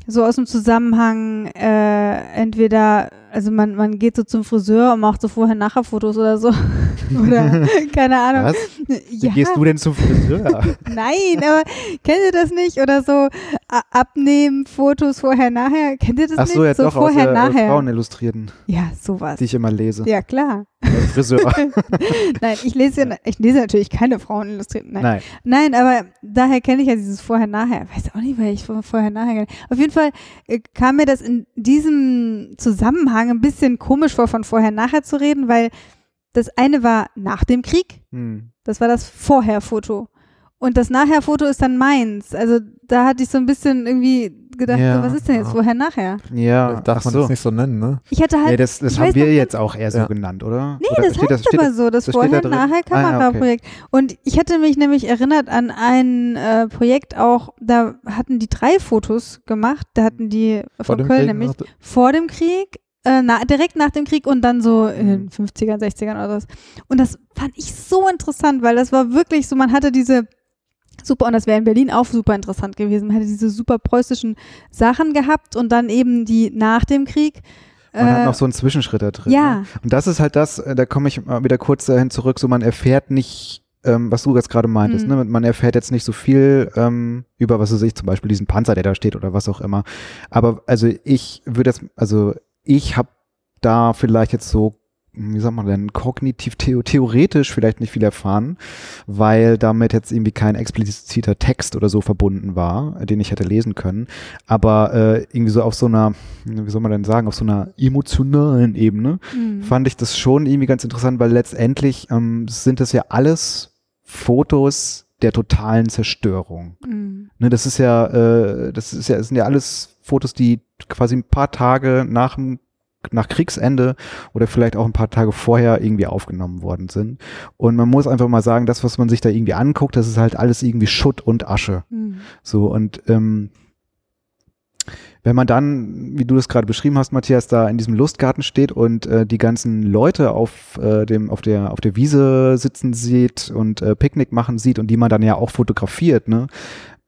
so aus dem Zusammenhang, äh, entweder, also man, man geht so zum Friseur und macht so Vorher-Nachher-Fotos oder so. oder keine Ahnung. Was? Wie Ja, gehst du denn zum Friseur? nein, aber kennt ihr das nicht? Oder so abnehmen, Fotos vorher-nachher. Kennt ihr das Ach nicht? so, ja doch, aus der vorher-nachher. Frauenillustrierten, Ja, sowas. die ich immer lese. Ja, klar. Als Friseur. Nein, ich lese, ja, ich lese natürlich keine Frauenillustrierten. Nein. Nein. Nein, aber daher kenne ich ja dieses Vorher-Nachher. Weiß auch nicht, weil ich von Vorher-Nachher kenne. Auf jeden Fall äh, kam mir das in diesem Zusammenhang ein bisschen komisch vor, von Vorher-Nachher zu reden, weil das eine war nach dem Krieg, Hm. das war das Vorher-Foto. Und das Nachher-Foto ist dann meins. Also da hatte ich so ein bisschen irgendwie gedacht, Ja. so, was ist denn jetzt Ja. vorher nachher? Ja, Darf ach man so. das nicht so nennen, ne? Ich hatte halt. Nee, das das ich haben weiß wir noch jetzt auch eher so Ja. genannt, oder? Nee, oder das heißt aber so, das das da vorher, drin? nachher Ah, ja, okay. Kameraprojekt. Und ich hätte mich nämlich erinnert an ein äh, Projekt auch, da hatten die drei Fotos gemacht, da hatten die von dem Köln Krieg nämlich vor dem Krieg, äh, na, direkt nach dem Krieg und dann so in den 50ern, 60ern oder was. Und das fand ich so interessant, weil das war wirklich so, man hatte diese super, und das wäre in Berlin auch super interessant gewesen, man hätte diese super preußischen Sachen gehabt und dann eben die nach dem Krieg. Man hat äh, noch so einen Zwischenschritt da drin. ja. Ne? Und das ist halt das, äh, da komme ich mal wieder kurz dahin zurück, so man erfährt nicht, ähm, was du jetzt gerade meintest, Mhm. ne? man erfährt jetzt nicht so viel ähm, über, was weiß ich, zum Beispiel diesen Panzer, der da steht oder was auch immer. Aber also ich würde jetzt, also ich habe da vielleicht jetzt so, wie sagt man denn, kognitiv, theo theoretisch vielleicht nicht viel erfahren, weil damit jetzt irgendwie kein expliziter Text oder so verbunden war, den ich hätte lesen können. Aber äh, irgendwie so auf so einer, wie soll man denn sagen, auf so einer emotionalen Ebene Mhm. fand ich das schon irgendwie ganz interessant, weil letztendlich ähm, sind das ja alles Fotos der totalen Zerstörung. Mhm. Ne, das ist ja, äh, das ist ja, das sind ja alles Fotos, die quasi ein paar Tage nach dem nach Kriegsende oder vielleicht auch ein paar Tage vorher irgendwie aufgenommen worden sind. Und man muss einfach mal sagen, das, was man sich da irgendwie anguckt, das ist halt alles irgendwie Schutt und Asche. Mhm. So, und ähm, wenn man dann, wie du das gerade beschrieben hast, Matthias, da in diesem Lustgarten steht und äh, die ganzen Leute auf äh, dem auf der auf der Wiese sitzen sieht und äh, Picknick machen sieht und die man dann ja auch fotografiert, ne?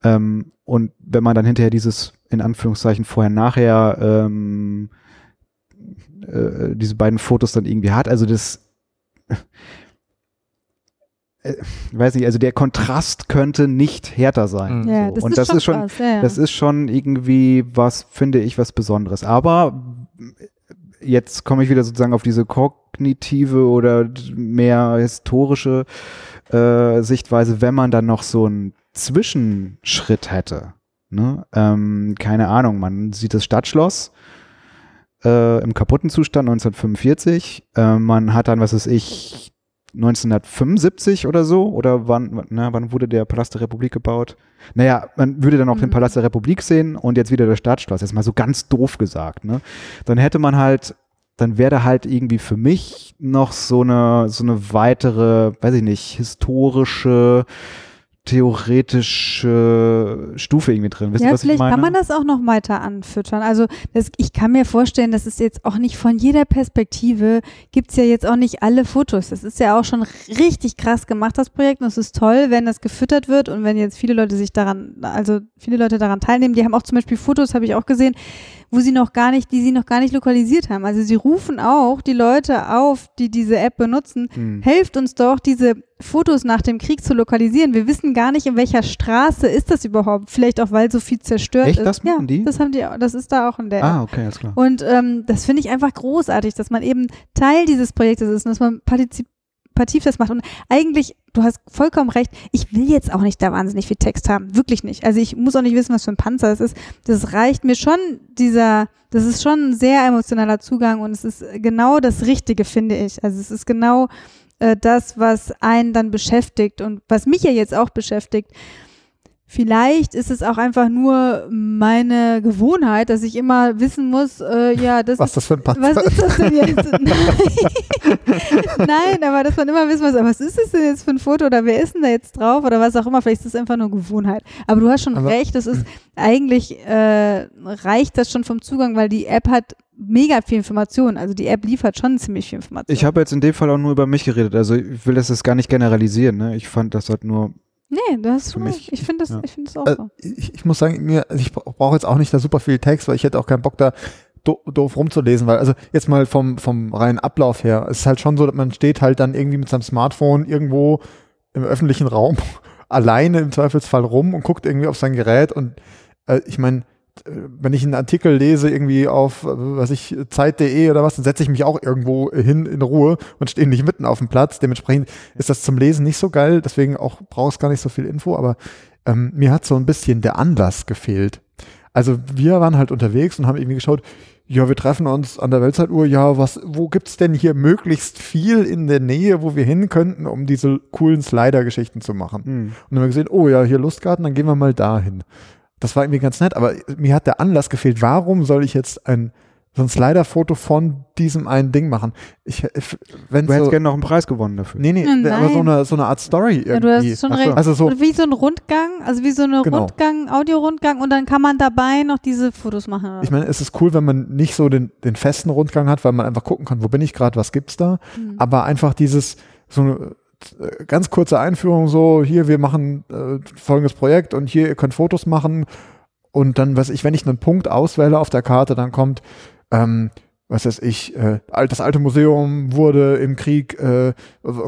Ähm, und wenn man dann hinterher dieses in Anführungszeichen vorher nachher ähm, äh, diese beiden Fotos dann irgendwie hat, also das äh, weiß nicht, also der Kontrast könnte nicht härter sein. Mhm. Ja, so. das und ist das schon ist schon, krass, ja, ja. das ist schon irgendwie was, finde ich, was Besonderes. Aber jetzt komme ich wieder sozusagen auf diese kognitive oder mehr historische äh, Sichtweise, wenn man dann noch so einen Zwischenschritt hätte. Ne? Ähm, keine Ahnung, man sieht das Stadtschloss äh, im kaputten Zustand 1945. Äh, man hat dann, was weiß ich, 1975 oder so, oder wann, na, wann wurde der Palast der Republik gebaut? Naja, man würde dann auch den Mhm. Palast der Republik sehen und jetzt wieder das Stadtschloss. Jetzt mal so ganz doof gesagt, ne? Dann hätte man halt, dann wäre da halt irgendwie für mich noch so eine, so eine weitere, weiß ich nicht, historische, theoretische Stufe irgendwie drin. Wisst ihr, ja, was ich vielleicht meine? kann man das auch noch weiter anfüttern. Also das, ich kann mir vorstellen, dass es jetzt auch nicht von jeder Perspektive gibt's ja jetzt auch nicht alle Fotos. Das ist ja auch schon richtig krass gemacht, das Projekt. Und es ist toll, wenn das gefüttert wird und wenn jetzt viele Leute sich daran, also viele Leute daran teilnehmen. Die haben auch zum Beispiel Fotos, habe ich auch gesehen, wo sie noch gar nicht, die sie noch gar nicht lokalisiert haben. Also sie rufen auch die Leute auf, die diese App benutzen, Hm. helft uns doch, diese Fotos nach dem Krieg zu lokalisieren. Wir wissen gar nicht, in welcher Straße ist das überhaupt. Vielleicht auch, weil so viel zerstört Echt? ist. Das machen ja, die? Das haben die, das ist da auch in der. Ah, okay, alles klar. Und ähm, das finde ich einfach großartig, dass man eben Teil dieses Projektes ist und dass man partizipativ das macht. Und eigentlich, du hast vollkommen recht, ich will jetzt auch nicht da wahnsinnig viel Text haben. Wirklich nicht. Also ich muss auch nicht wissen, was für ein Panzer das ist. Das reicht mir schon, dieser, das ist schon ein sehr emotionaler Zugang und es ist genau das Richtige, finde ich. Also es ist genau äh, das, was einen dann beschäftigt und was mich ja jetzt auch beschäftigt. Vielleicht ist es auch einfach nur meine Gewohnheit, dass ich immer wissen muss, äh, ja, das Was ist das für ein Panzer was ist das denn jetzt? Nein, aber dass man immer wissen muss, was ist das denn jetzt für ein Foto oder wer ist denn da jetzt drauf oder was auch immer. Vielleicht ist es einfach nur Gewohnheit. Aber du hast schon Aber- recht, das ist eigentlich äh, reicht das schon vom Zugang, weil die App hat mega viel Information. Also die App liefert schon ziemlich viel Information. Ich habe jetzt in dem Fall auch nur über mich geredet. Also ich will das jetzt gar nicht generalisieren. Ne? Ich fand das halt nur. Nee, du hast Für mich-. Ich finde das, ja. ich finde das auch Äh, so. ich, ich muss sagen, mir, also ich brauche jetzt auch nicht da super viel Text, weil ich hätte auch keinen Bock da do, doof rumzulesen, weil also jetzt mal vom, vom reinen Ablauf her, es ist halt schon so, dass man steht halt dann irgendwie mit seinem Smartphone irgendwo im öffentlichen Raum alleine im Zweifelsfall rum und guckt irgendwie auf sein Gerät und äh, ich meine, wenn ich einen Artikel lese, irgendwie auf, was ich, Zeit.de oder was, dann setze ich mich auch irgendwo hin in Ruhe und stehe nicht mitten auf dem Platz. Dementsprechend ist das zum Lesen nicht so geil, deswegen auch brauchst gar nicht so viel Info, aber ähm, mir hat so ein bisschen der Anlass gefehlt. Also wir waren halt unterwegs und haben irgendwie geschaut, ja, wir treffen uns an der Weltzeituhr, ja, was, wo gibt's denn hier möglichst viel in der Nähe, wo wir hin könnten, um diese coolen Slider-Geschichten zu machen? Hm. Und dann haben wir gesehen, oh ja, hier Lustgarten, dann gehen wir mal dahin. Das war irgendwie ganz nett, aber mir hat der Anlass gefehlt. Warum soll ich jetzt ein so ein Slider-Foto von diesem einen Ding machen? Ich, wenn Du hättest so, gerne noch einen Preis gewonnen dafür. nee, nee, Nein. aber so eine, so eine Art Story irgendwie. Ja, du hast schon recht. Also so, wie so ein Rundgang, also wie so eine Genau. Rundgang, Audio-Rundgang und dann kann man dabei noch diese Fotos machen. oder ich meine, es ist cool, wenn man nicht so den, den festen Rundgang hat, weil man einfach gucken kann, wo bin ich gerade, was gibt's da. Mhm. Aber einfach dieses, so eine äh, ganz kurze Einführung, so hier, wir machen äh, folgendes Projekt und hier, ihr könnt Fotos machen. Und dann, was ich, wenn ich einen Punkt auswähle auf der Karte, dann kommt, ähm, was weiß ich, äh, das alte Museum wurde im Krieg äh,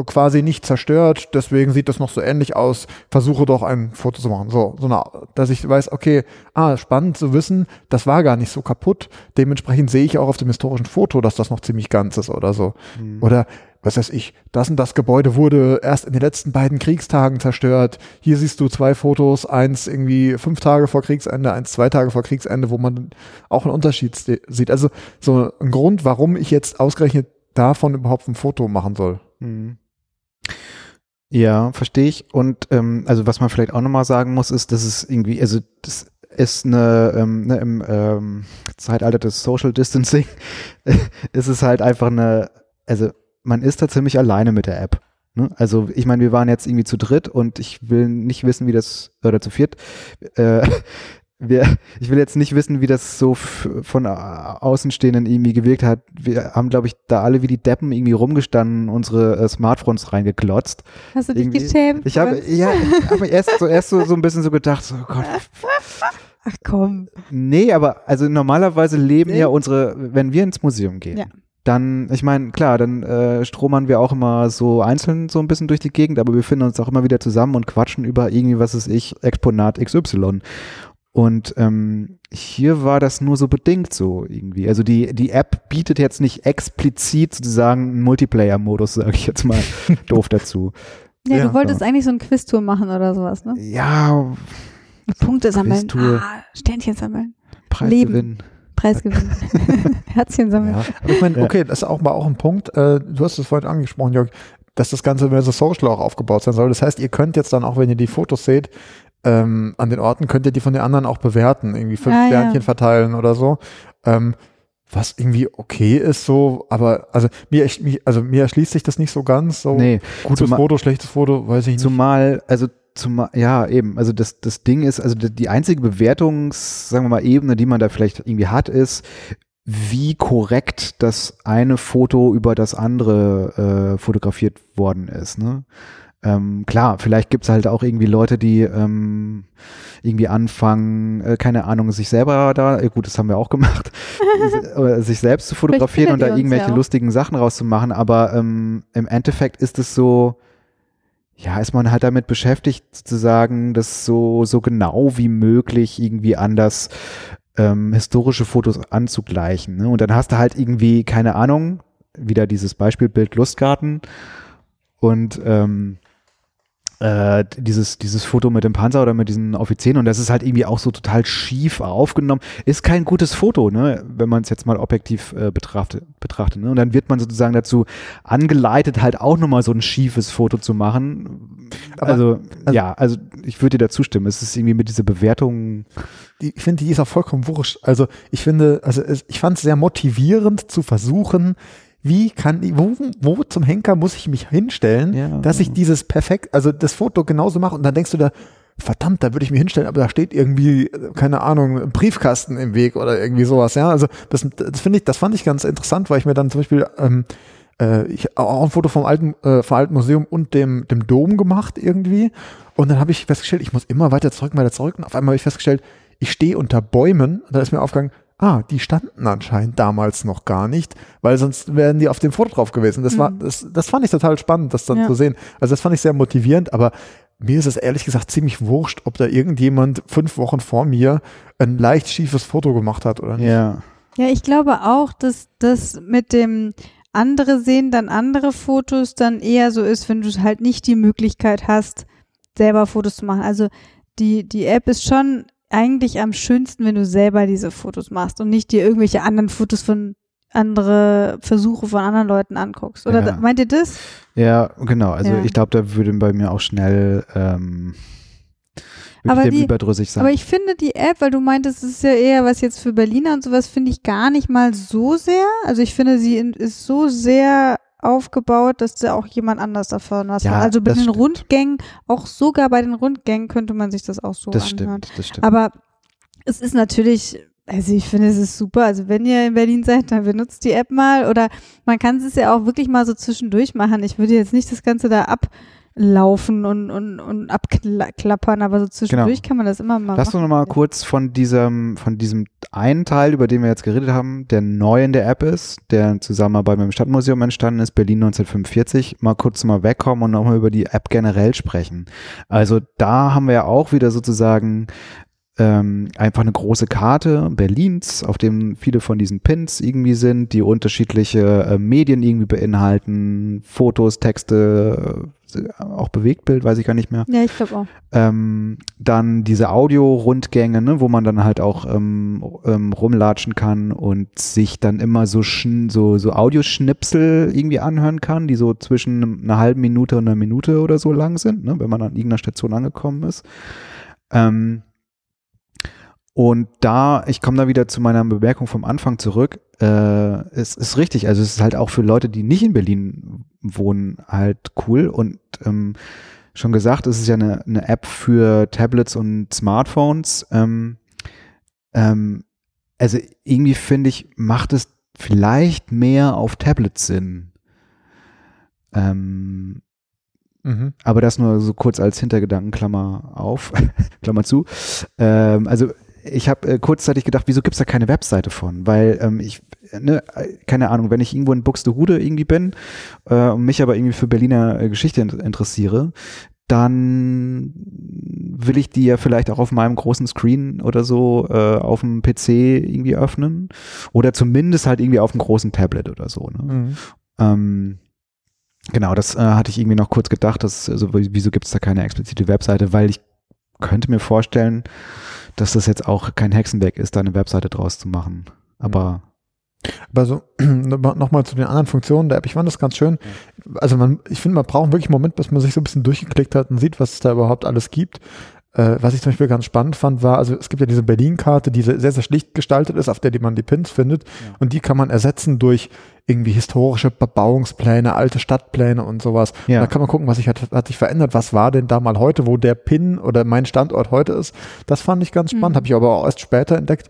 quasi nicht zerstört, deswegen sieht das noch so ähnlich aus. Versuche doch ein Foto zu machen. So, so eine, dass ich weiß, okay, ah, spannend zu wissen, das war gar nicht so kaputt. Dementsprechend sehe ich auch auf dem historischen Foto, dass das noch ziemlich ganz ist oder so. Hm. Oder was weiß ich, das und das Gebäude wurde erst in den letzten beiden Kriegstagen zerstört. Hier siehst du zwei Fotos, eins irgendwie fünf Tage vor Kriegsende, eins zwei Tage vor Kriegsende, wo man auch einen Unterschied sieht. Also so ein Grund, warum ich jetzt ausgerechnet davon überhaupt ein Foto machen soll. Mhm. Ja, verstehe ich. Und ähm, also was man vielleicht auch nochmal sagen muss, ist, dass es irgendwie, also das ist eine, ähm, ne, im ähm, Zeitalter des Social Distancing ist es halt einfach eine, also man ist da ziemlich alleine mit der App. Ne? Also ich meine, wir waren jetzt irgendwie zu dritt und ich will nicht wissen, wie das, oder zu viert, äh, wir, ich will jetzt nicht wissen, wie das so von au- Außenstehenden irgendwie gewirkt hat. Wir haben, glaube ich, da alle wie die Deppen irgendwie rumgestanden, unsere äh, Smartphones reingeklotzt. Hast du dich irgendwie- geschämt? Ich habe, ja, ich habe erst so, erst so, so ein bisschen so gedacht, so, oh Gott. Ach komm. Nee, aber also normalerweise leben Nee. ja unsere, wenn wir ins Museum gehen, Ja. Dann, ich meine, klar, dann äh, stromern wir auch immer so einzeln so ein bisschen durch die Gegend, aber wir finden uns auch immer wieder zusammen und quatschen über irgendwie, was ist ich, Exponat XY. Und ähm, hier war das nur so bedingt so irgendwie. Also die, die App bietet jetzt nicht explizit sozusagen einen Multiplayer-Modus, sage ich jetzt mal doof dazu. Ja, Ja, du wolltest eigentlich so eine Quiztour machen oder sowas, ne? Ja, Punkte sammeln. Quiztour. Ah, Sternchen sammeln. Preis Leben. gewinnen. Preis gewinnen. Herzchen sammeln. Ja. Aber ich meine, Ja. okay, das ist auch mal auch ein Punkt. Äh, du hast es vorhin angesprochen, Jörg, dass das Ganze mehr so social auch aufgebaut sein soll. Das heißt, ihr könnt jetzt dann auch, wenn ihr die Fotos seht, ähm, an den Orten, könnt ihr die von den anderen auch bewerten, irgendwie fünf Ah, ja. Sternchen verteilen oder so. Ähm, was irgendwie okay ist, so, aber also mir- also mir erschließt sich das nicht so ganz. So Nee, gutes zumal- Foto, schlechtes Foto, weiß ich nicht. Zumal, also zumal, ja, eben, also das, das Ding ist, also die, einzige Bewertungs, sagen wir mal, Ebene, die man da vielleicht irgendwie hat, ist, wie korrekt das eine Foto über das andere äh, fotografiert worden ist. Ne? Ähm, klar, vielleicht gibt's halt auch irgendwie Leute, die ähm, irgendwie anfangen, äh, keine Ahnung, sich selber da, äh, gut, das haben wir auch gemacht, äh, sich selbst zu fotografieren und da irgendwelche ja lustigen Sachen rauszumachen, aber ähm, im Endeffekt ist es so, ja, ist man halt damit beschäftigt, sozusagen, das so, so genau wie möglich irgendwie anders ähm, historische Fotos anzugleichen. Ne? Und dann hast du halt irgendwie, keine Ahnung, wieder dieses Beispielbild Lustgarten und ähm, äh, dieses, dieses Foto mit dem Panzer oder mit diesen Offizieren und das ist halt irgendwie auch so total schief aufgenommen. Ist kein gutes Foto, ne, wenn man es jetzt mal objektiv äh, betrachtet, betrachtet. Ne? Und dann wird man sozusagen dazu angeleitet, halt auch nochmal so ein schiefes Foto zu machen. Aber- also, also- ja, also ich würde dir da zustimmen. Es ist irgendwie mit dieser Bewertung. die, ich finde, die ist auch vollkommen wurscht. Also ich finde, also es, ich fand es sehr motivierend zu versuchen, wie kann, ich- wo, wo zum Henker muss ich mich hinstellen, Ja. dass ich dieses perfekt, also das Foto genauso mache und dann denkst du da, verdammt, da würde ich mich hinstellen, aber da steht irgendwie, keine Ahnung, Briefkasten im Weg oder irgendwie sowas, ja. Also das, das finde ich, das fand ich ganz interessant, weil ich mir dann zum Beispiel ähm, äh, ich auch ein Foto vom alten, äh, vom alten Museum und dem, dem Dom gemacht irgendwie. Und dann habe ich festgestellt, ich muss immer weiter zurück, weiter zurück. Und auf einmal habe ich festgestellt, ich stehe unter Bäumen. Und dann ist mir aufgegangen, ah, die standen anscheinend damals noch gar nicht, weil sonst wären die auf dem Foto drauf gewesen. Das war, Mhm. das, das fand ich total spannend, das dann Ja. zu sehen. Also das fand ich sehr motivierend, aber mir ist es ehrlich gesagt ziemlich wurscht, ob da irgendjemand fünf Wochen vor mir ein leicht schiefes Foto gemacht hat oder nicht. Ja. Ja, ich glaube auch, dass das mit dem andere sehen dann andere Fotos dann eher so ist, wenn du halt nicht die Möglichkeit hast, selber Fotos zu machen. Also die, die App ist schon eigentlich am schönsten, wenn du selber diese Fotos machst und nicht dir irgendwelche anderen Fotos von andere Versuche von anderen Leuten anguckst. Oder Ja. meint ihr das? Ja, genau. Also Ja. ich glaube, da würde bei mir auch schnell ähm, Aber die- überdrüssig sein. Aber ich finde die App, weil du meintest, es ist ja eher was jetzt für Berliner und sowas, finde ich gar nicht mal so sehr. Also ich finde, sie ist so sehr aufgebaut, dass da auch jemand anders davon was Ja, hat. Also bei den stimmt. Rundgängen, auch sogar bei den Rundgängen könnte man sich das auch so das anhören. stimmt, das stimmt. Aber es ist natürlich, also ich finde, es ist super. Also wenn ihr in Berlin seid, dann benutzt die App mal oder man kann es ja auch wirklich mal so zwischendurch machen. Ich würde jetzt nicht das Ganze da ablaufen und, und, und abklappern, aber so zwischendurch kann man das immer mal Lass uns machen. noch mal kurz von diesem, von diesem einen Teil, über den wir jetzt geredet haben, der neu in der App ist, der in Zusammenarbeit mit dem Stadtmuseum entstanden ist, Berlin 1945, mal kurz mal wegkommen und nochmal über die App generell sprechen. Also da haben wir ja auch wieder sozusagen ähm, einfach eine große Karte Berlins, auf dem viele von diesen Pins irgendwie sind, die unterschiedliche äh, Medien irgendwie beinhalten, Fotos, Texte, auch Bewegtbild, weiß ich gar nicht mehr. Ja, ich glaube auch. Ähm, dann diese Audio-Rundgänge, ne, wo man dann halt auch ähm, ähm, rumlatschen kann und sich dann immer so, so, so Audioschnipsel irgendwie anhören kann, die so zwischen einer halben Minute und einer Minute oder so lang sind, ne, wenn man an irgendeiner Station angekommen ist. Ähm, und da, ich komme da wieder zu meiner Bemerkung vom Anfang zurück, äh, es ist richtig, also es ist halt auch für Leute, die nicht in Berlin wohnen, halt cool und ähm, schon gesagt, es ist ja eine, eine App für Tablets und Smartphones. Ähm, ähm, also irgendwie finde ich, macht es vielleicht mehr auf Tablets Sinn. Ähm, Mhm. aber das nur so kurz als Hintergedanken, Klammer auf, Klammer zu. Ähm, also ich habe äh, kurzzeitig gedacht, wieso gibt's da keine Webseite von? Weil ähm, ich, ne, keine Ahnung, wenn ich irgendwo in Buxtehude irgendwie bin äh, und mich aber irgendwie für Berliner äh, Geschichte in interessiere, dann will ich die ja vielleicht auch auf meinem großen Screen oder so äh, auf dem PC irgendwie öffnen oder zumindest halt irgendwie auf dem großen Tablet oder so. Ne? Mhm. Ähm, genau, das äh, hatte ich irgendwie noch kurz gedacht, dass, also, wieso gibt es da keine explizite Webseite, weil ich könnte mir vorstellen, dass das jetzt auch kein Hexenwerk ist, da eine Webseite draus zu machen. Aber Aber so, nochmal zu den anderen Funktionen der App. Ich fand das ganz schön. Also man, ich finde, man braucht wirklich einen Moment, bis man sich so ein bisschen durchgeklickt hat und sieht, was es da überhaupt alles gibt. Äh, was ich zum Beispiel ganz spannend fand, war, also es gibt ja diese Berlin-Karte, die sehr, sehr schlicht gestaltet ist, auf der die man die Pins findet. Und die kann man ersetzen durch irgendwie historische Bebauungspläne, alte Stadtpläne und sowas. Ja. Da kann man gucken, was sich hat, hat sich verändert. Was war denn da mal heute, wo der Pin oder mein Standort heute ist? Das fand ich ganz spannend, Mhm. habe ich aber auch erst später entdeckt.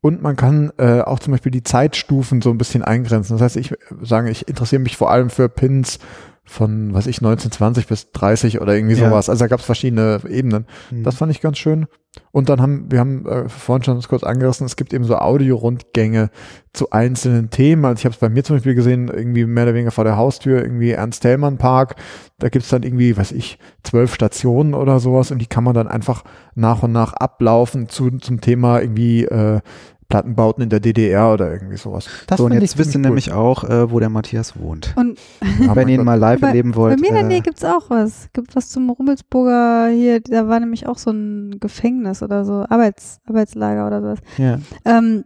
Und man kann äh, auch zum Beispiel die Zeitstufen so ein bisschen eingrenzen. Das heißt, ich äh, sage, ich interessiere mich vor allem für Pins von, was ich, 1920 bis 30 oder irgendwie Ja. sowas. Also da gab es verschiedene Ebenen. hm, Das fand ich ganz schön. Und dann haben, wir haben äh, vorhin schon kurz angerissen, es gibt eben so Audio-Rundgänge zu einzelnen Themen. Also ich habe es bei mir zum Beispiel gesehen, irgendwie mehr oder weniger vor der Haustür, irgendwie Ernst-Thälmann-Park. Da gibt's dann irgendwie, weiß ich, zwölf Stationen oder sowas und die kann man dann einfach nach und nach ablaufen zu, zum Thema irgendwie äh, Plattenbauten in der DDR oder irgendwie sowas. Das so, und jetzt ich wisst ihr nämlich auch, äh, wo der Matthias wohnt. Und. Ja, Wenn mein ihr ihn mal live Bei- erleben bei wollt. mir in der äh, Nähe gibt's auch was. Gibt was zum Rummelsburger hier, da war nämlich auch so ein Gefängnis oder so, Arbeits, Arbeitslager oder sowas. ja. Ähm,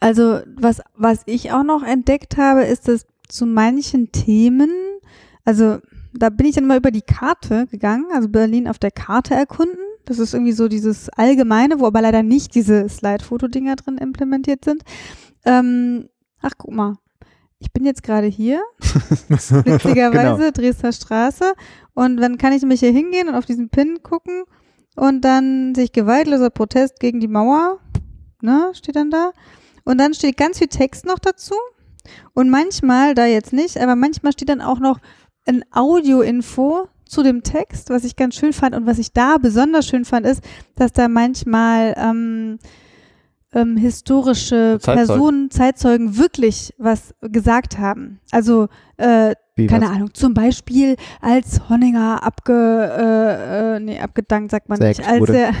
also was, was ich auch noch entdeckt habe, ist, dass zu manchen Themen, also da bin ich dann mal über die Karte gegangen, also Berlin auf der Karte erkunden. Das ist irgendwie so dieses Allgemeine, wo aber leider nicht diese Slide-Foto-Dinger drin implementiert sind. Ähm, ach, guck mal. Ich bin jetzt gerade hier, witzigerweise, Genau. Dresdner Straße. Und dann kann ich nämlich hier hingehen und auf diesen Pin gucken und dann sich gewaltloser Protest gegen die Mauer, ne, steht dann da. Und dann steht ganz viel Text noch dazu. Und manchmal, da jetzt nicht, aber manchmal steht dann auch noch ein Audio-Info zu dem Text, was ich ganz schön fand und was ich da besonders schön fand, ist, dass da manchmal ähm, ähm, historische Zeitzeugen. Personen, Zeitzeugen wirklich was gesagt haben. Also äh, Wie keine was? Ahnung, zum Beispiel als Honninger abge, äh, äh, nee, abgedankt, sagt man Sägt nicht, als wurde. er,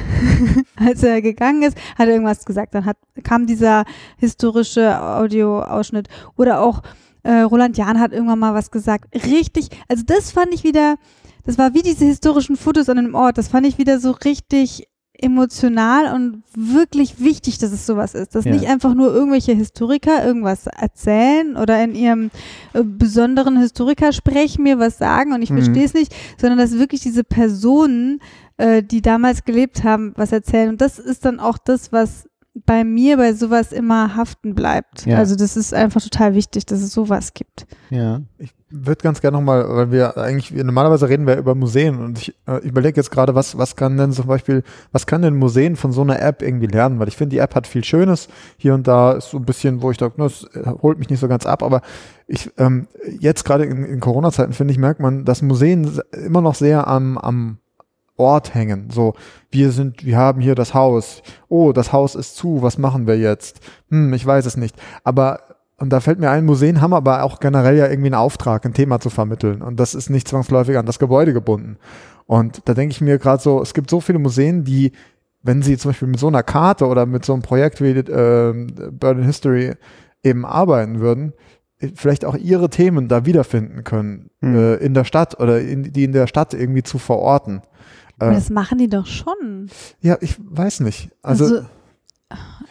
als er gegangen ist, hat er irgendwas gesagt, dann hat, kam dieser historische Audioausschnitt oder auch äh, Roland Jahn hat irgendwann mal was gesagt. Richtig, also das fand ich wieder, das war wie diese historischen Fotos an einem Ort, das fand ich wieder so richtig emotional und wirklich wichtig, dass es sowas ist. Dass Ja. nicht einfach nur irgendwelche Historiker irgendwas erzählen oder in ihrem äh, besonderen Historiker-Sprech mir was sagen und ich Mhm. verstehe es nicht, sondern dass wirklich diese Personen, äh, die damals gelebt haben, was erzählen. Und das ist dann auch das, was bei mir bei sowas immer haften bleibt. Ja. Also das ist einfach total wichtig, dass es sowas gibt. Ja. Ich würde ganz gerne nochmal, weil wir eigentlich, normalerweise reden wir über Museen und ich, äh, ich überlege jetzt gerade, was, was kann denn zum Beispiel, was kann denn Museen von so einer App irgendwie lernen? Weil ich finde, die App hat viel Schönes. Hier und da ist so ein bisschen, wo ich dachte, das äh, holt mich nicht so ganz ab, aber ich, ähm, jetzt gerade in, in Corona-Zeiten, finde ich, merkt man, dass Museen immer noch sehr am, am Ort hängen. So, wir sind, wir haben hier das Haus. Oh, das Haus ist zu. Was machen wir jetzt? Hm, ich weiß es nicht. Aber und da fällt mir ein, Museen haben aber auch generell ja irgendwie einen Auftrag, ein Thema zu vermitteln. Und das ist nicht zwangsläufig an das Gebäude gebunden. Und da denke ich mir gerade so, es gibt so viele Museen, die, wenn sie zum Beispiel mit so einer Karte oder mit so einem Projekt wie äh, Berlin History eben arbeiten würden, vielleicht auch ihre Themen da wiederfinden können Hm. äh, in der Stadt oder in, die in der Stadt irgendwie zu verorten. Aber Äh, das machen die doch schon. ja, ich weiß nicht. Also, Also,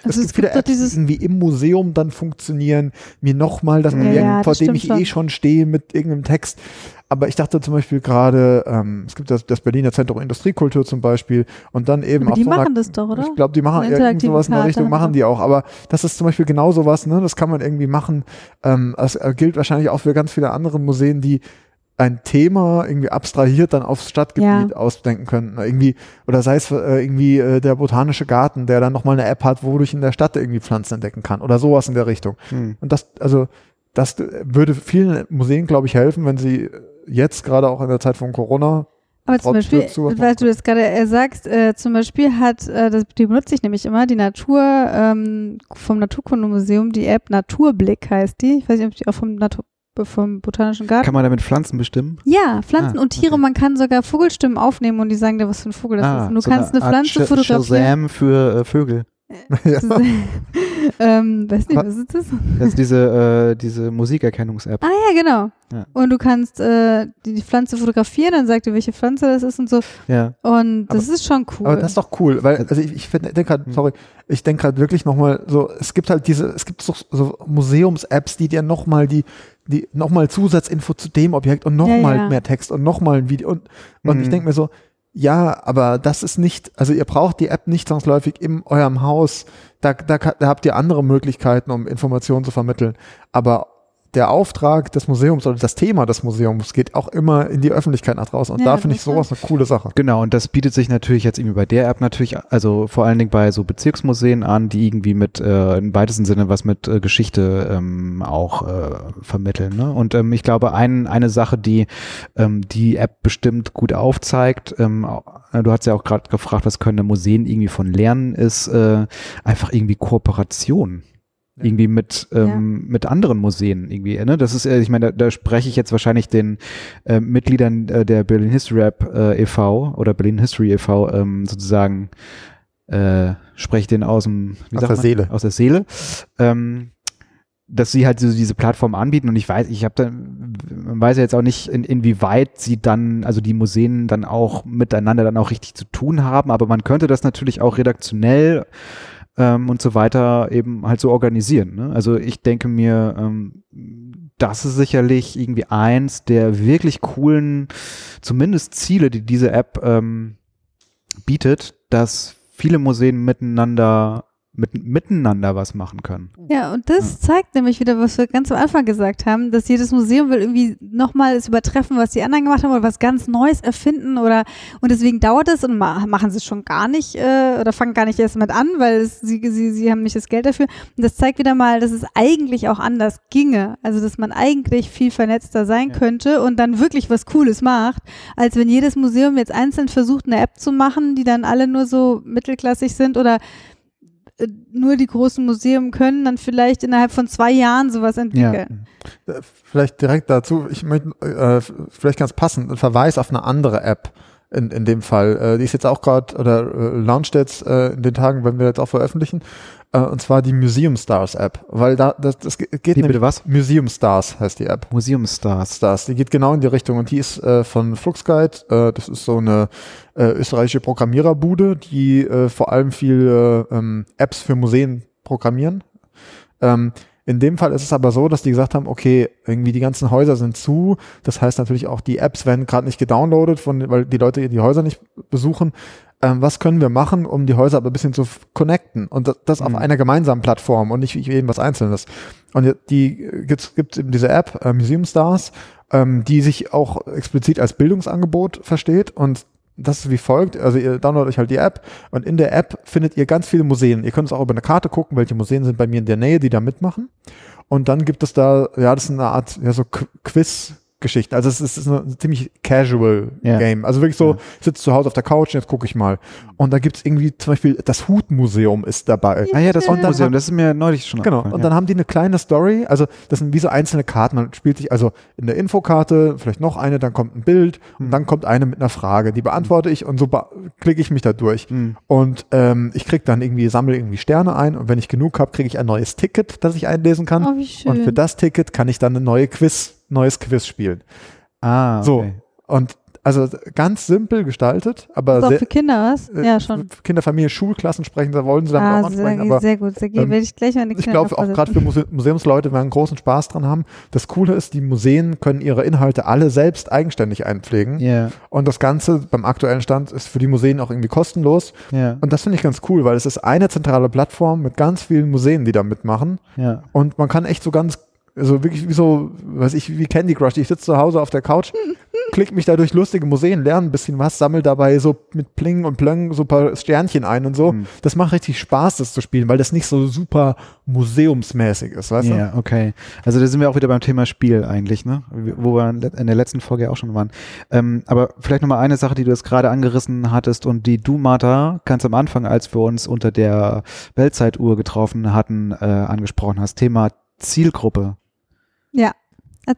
es also gibt viele doch Apps, die dieses, irgendwie im Museum dann funktionieren, mir nochmal das Ja, Objekt, ja, vor dem ich schon. eh schon stehe mit irgendeinem Text. Aber ich dachte zum Beispiel gerade, ähm, es gibt das, das Berliner Zentrum Industriekultur zum Beispiel und dann eben aber auf die so einer machen das doch, oder? Ich glaube, die machen Eine irgend interaktive sowas in der Richtung, machen die auch. Aber das ist zum Beispiel genau sowas, ne? Das kann man irgendwie machen. Ähm, das äh, gilt wahrscheinlich auch für ganz viele andere Museen, die ein Thema irgendwie abstrahiert dann aufs Stadtgebiet Ja. ausdenken können. Irgendwie, oder sei es äh, irgendwie äh, der botanische Garten, der dann nochmal eine App hat, wodurch in der Stadt irgendwie Pflanzen entdecken kann. Oder sowas in der Richtung. Hm. Und das, also, das würde vielen Museen, glaube ich, helfen, wenn sie jetzt gerade auch in der Zeit von Corona Aber zum Beispiel, weil du das gerade äh, sagst, äh, zum Beispiel hat, äh, das, die benutze ich nämlich immer, die Natur ähm, vom Naturkundemuseum, die App Naturblick heißt die. Ich weiß nicht, ob die auch vom, Natur, vom Botanischen Garten. Kann man damit Pflanzen bestimmen? ja, Pflanzen Ah, und Tiere, okay. man kann sogar Vogelstimmen aufnehmen und die sagen dir, was für ein Vogel das ist. Und du Ah, so kannst eine, Art Pflanze Sh- fotografieren. Shazam für äh, Vögel. ja. ähm, weiß nicht, Aber- was ist das? Das ist diese, äh, diese Musikerkennungs-App. Ah ja, genau. Ja. Und du kannst äh, die, die Pflanze fotografieren, dann sagt dir, welche Pflanze das ist und so. Ja. Und das ist schon cool. Aber das ist doch cool, weil, also ich, ich denke gerade, Hm. sorry, ich denke gerade wirklich nochmal so, es gibt halt diese, es gibt so, so Museums-Apps, die dir nochmal die, die nochmal Zusatzinfo zu dem Objekt und nochmal Ja, ja. mehr Text und nochmal ein Video und, und ich Mhm. denke mir so, ja, aber das ist nicht, also ihr braucht die App nicht zwangsläufig in eurem Haus, da, da, da habt ihr andere Möglichkeiten, um Informationen zu vermitteln, aber der Auftrag des Museums oder das Thema des Museums geht auch immer in die Öffentlichkeit nach draußen und Ja, da finde ich sowas eine coole Sache. Genau, und das bietet sich natürlich jetzt irgendwie bei der App natürlich, also vor allen Dingen bei so Bezirksmuseen an, die irgendwie mit äh, im weitesten Sinne was mit äh, Geschichte ähm, auch äh, vermitteln. Ne? Und ähm, ich glaube, ein, eine Sache, die ähm, die App bestimmt gut aufzeigt, ähm, äh, du hast ja auch gerade gefragt, was können Museen irgendwie von lernen, ist äh, einfach irgendwie Kooperation. Ja. Irgendwie mit, ähm, mit anderen Museen irgendwie. Ne? Das ist, äh, ich meine, da, da spreche ich jetzt wahrscheinlich den äh, Mitgliedern äh, der Berlin History App äh, e.V. oder Berlin History e.V. Ähm, sozusagen äh, spreche ich den aus dem wie Aus sagt der man? Seele. aus der Seele. Ähm, dass sie halt so diese Plattform anbieten und ich weiß, ich habe dann, man weiß ja jetzt auch nicht, in, inwieweit sie dann, also die Museen dann auch miteinander dann auch richtig zu tun haben, aber man könnte das natürlich auch redaktionell ähm, und so weiter eben halt so organisieren. Ne? Also ich denke mir, ähm, das ist sicherlich irgendwie eins der wirklich coolen, zumindest Ziele, die diese App ähm, bietet, dass viele Museen miteinander mit, miteinander was machen können. Ja, und das zeigt nämlich wieder, was wir ganz am Anfang gesagt haben, dass jedes Museum will irgendwie nochmal es übertreffen, was die anderen gemacht haben oder was ganz Neues erfinden oder und deswegen dauert es und ma machen sie es schon gar nicht äh, oder fangen gar nicht erst mit an, weil es, sie, sie, sie haben nicht das Geld dafür. Und das zeigt wieder mal, dass es eigentlich auch anders ginge. Also, dass man eigentlich viel vernetzter sein Ja. könnte und dann wirklich was Cooles macht, als wenn jedes Museum jetzt einzeln versucht, eine App zu machen, die dann alle nur so mittelklassig sind oder nur die großen Museen können dann vielleicht innerhalb von zwei Jahren sowas entwickeln. Äh, Vielleicht direkt dazu, ich möchte, äh, vielleicht ganz passend, ein Verweis auf eine andere App in, in dem Fall. Äh, die ist jetzt auch gerade, oder äh, launcht jetzt äh, in den Tagen, wenn wir jetzt auch veröffentlichen, äh, und zwar die Museum Stars App, weil da das, das geht nämlich- bitte was? Museum Stars heißt die App. Museum Stars. Stars, die geht genau in die Richtung und die ist äh, von Fluxguide, äh, das ist so eine äh, österreichische Programmiererbude, die äh, vor allem viel äh, ähm, Apps für Museen programmieren. Ähm, in dem Fall ist es aber so, dass die gesagt haben, okay, irgendwie die ganzen Häuser sind zu. Das heißt natürlich auch, die Apps werden gerade nicht gedownloadet, von, weil die Leute die Häuser nicht besuchen. Ähm, was können wir machen, um die Häuser aber ein bisschen zu connecten? Und das, das auf Mhm. einer gemeinsamen Plattform und nicht wie irgendwas Einzelnes. Und die gibt gibt eben diese App, äh, Museum Stars, ähm, die sich auch explizit als Bildungsangebot versteht und das ist wie folgt, also ihr downloadet euch halt die App und in der App findet ihr ganz viele Museen. Ihr könnt es auch über eine Karte gucken, welche Museen sind bei mir in der Nähe, die da mitmachen. Und dann gibt es da, ja, das ist eine Art, ja, so Qu- Quiz-Geschichte. Also es ist, ein ziemlich casual Ja. Game. Also wirklich so, Ja. ich sitze zu Hause auf der Couch und jetzt gucke ich mal. Und da gibt es irgendwie zum Beispiel, das Hutmuseum ist dabei. Ah ja, das Und dann Museum, hat- das ist mir neulich schon Genau, und ja. dann haben die eine kleine Story, also das sind wie so einzelne Karten, man spielt sich also in der Infokarte, vielleicht noch eine, dann kommt ein Bild und Hm. dann kommt eine mit einer Frage, die beantworte ich und so klicke ich mich da durch. Hm. Und ähm, ich krieg dann irgendwie, sammle irgendwie Sterne ein und wenn ich genug habe, kriege ich ein neues Ticket, das ich einlesen kann. Oh, wie schön. und für das Ticket kann ich dann ein neue Quiz, neues Quiz spielen. Ah, okay. So. Und also ganz simpel gestaltet, aber auch sehr, für Kinder was? äh, ja, schon. für Kinder, Familie, Schulklassen sprechen, da wollen sie damit Ah, auch sehr, aber sehr gut. Sehr gut. ähm, werde ich gleich meine ich Kinder glaube auch gerade für Muse Museumsleute werden großen Spaß dran haben. Das Coole ist, die Museen können ihre Inhalte alle selbst eigenständig einpflegen. Ja, Und das Ganze beim aktuellen Stand ist für die Museen auch irgendwie kostenlos. ja, Und das finde ich ganz cool, weil es ist eine zentrale Plattform mit ganz vielen Museen, die da mitmachen. ja. Und man kann echt so ganz, also wirklich wie so, weiß ich, wie Candy Crush. Ich sitze zu Hause auf der Couch, klick mich da durch lustige Museen, lerne ein bisschen was, sammel dabei so mit Pling und Plöng so ein paar Sternchen ein und so. Hm. Das macht richtig Spaß, das zu spielen, weil das nicht so super museumsmäßig ist, weißt du? Ja, okay. Also da sind wir auch wieder beim Thema Spiel eigentlich, ne? Wo wir in der letzten Folge auch schon waren. Ähm, aber vielleicht nochmal eine Sache, die du jetzt gerade angerissen hattest und die du, Martha, ganz am Anfang, als wir uns unter der Weltzeituhr getroffen hatten, äh, angesprochen hast. Thema Zielgruppe.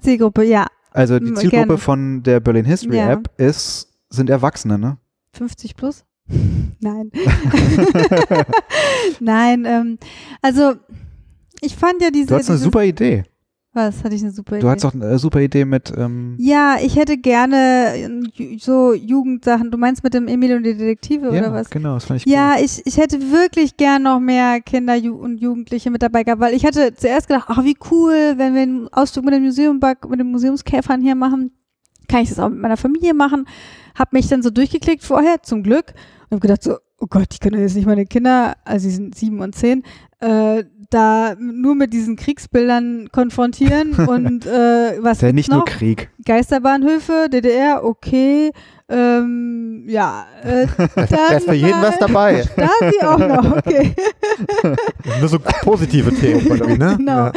Zielgruppe, ja. Also die Zielgruppe gerne. von der Berlin History Ja. App ist, sind Erwachsene, ne? 50 plus? Nein. Nein, ähm, also ich fand ja diese. Du hast eine super Idee. Was hatte ich eine super Idee? Du hast doch eine super Idee mit, ähm, ja, ich hätte gerne äh, ju- so Jugendsachen. Du meinst mit dem Emil und die Detektive ja, oder was? genau, das fand ich Ja, ich, ich hätte wirklich gern noch mehr Kinder und Jugendliche mit dabei gehabt, weil ich hatte zuerst gedacht, ach wie cool, wenn wir einen Ausflug mit dem Museum, mit den Museumskäfern hier machen, kann ich das auch mit meiner Familie machen. Hab mich dann so durchgeklickt vorher, zum Glück, und hab gedacht so, oh Gott, die können jetzt nicht meine Kinder, also die sind sieben und zehn, äh, da nur mit diesen Kriegsbildern konfrontieren und äh, was Ist ja nicht noch? nur Krieg. Geisterbahnhöfe, DDR, okay. Ähm, ja, äh, Da ist für jeden was dabei. Da sie auch noch, okay. Nur so positive Themen irgendwie, ne? Genau. Ja.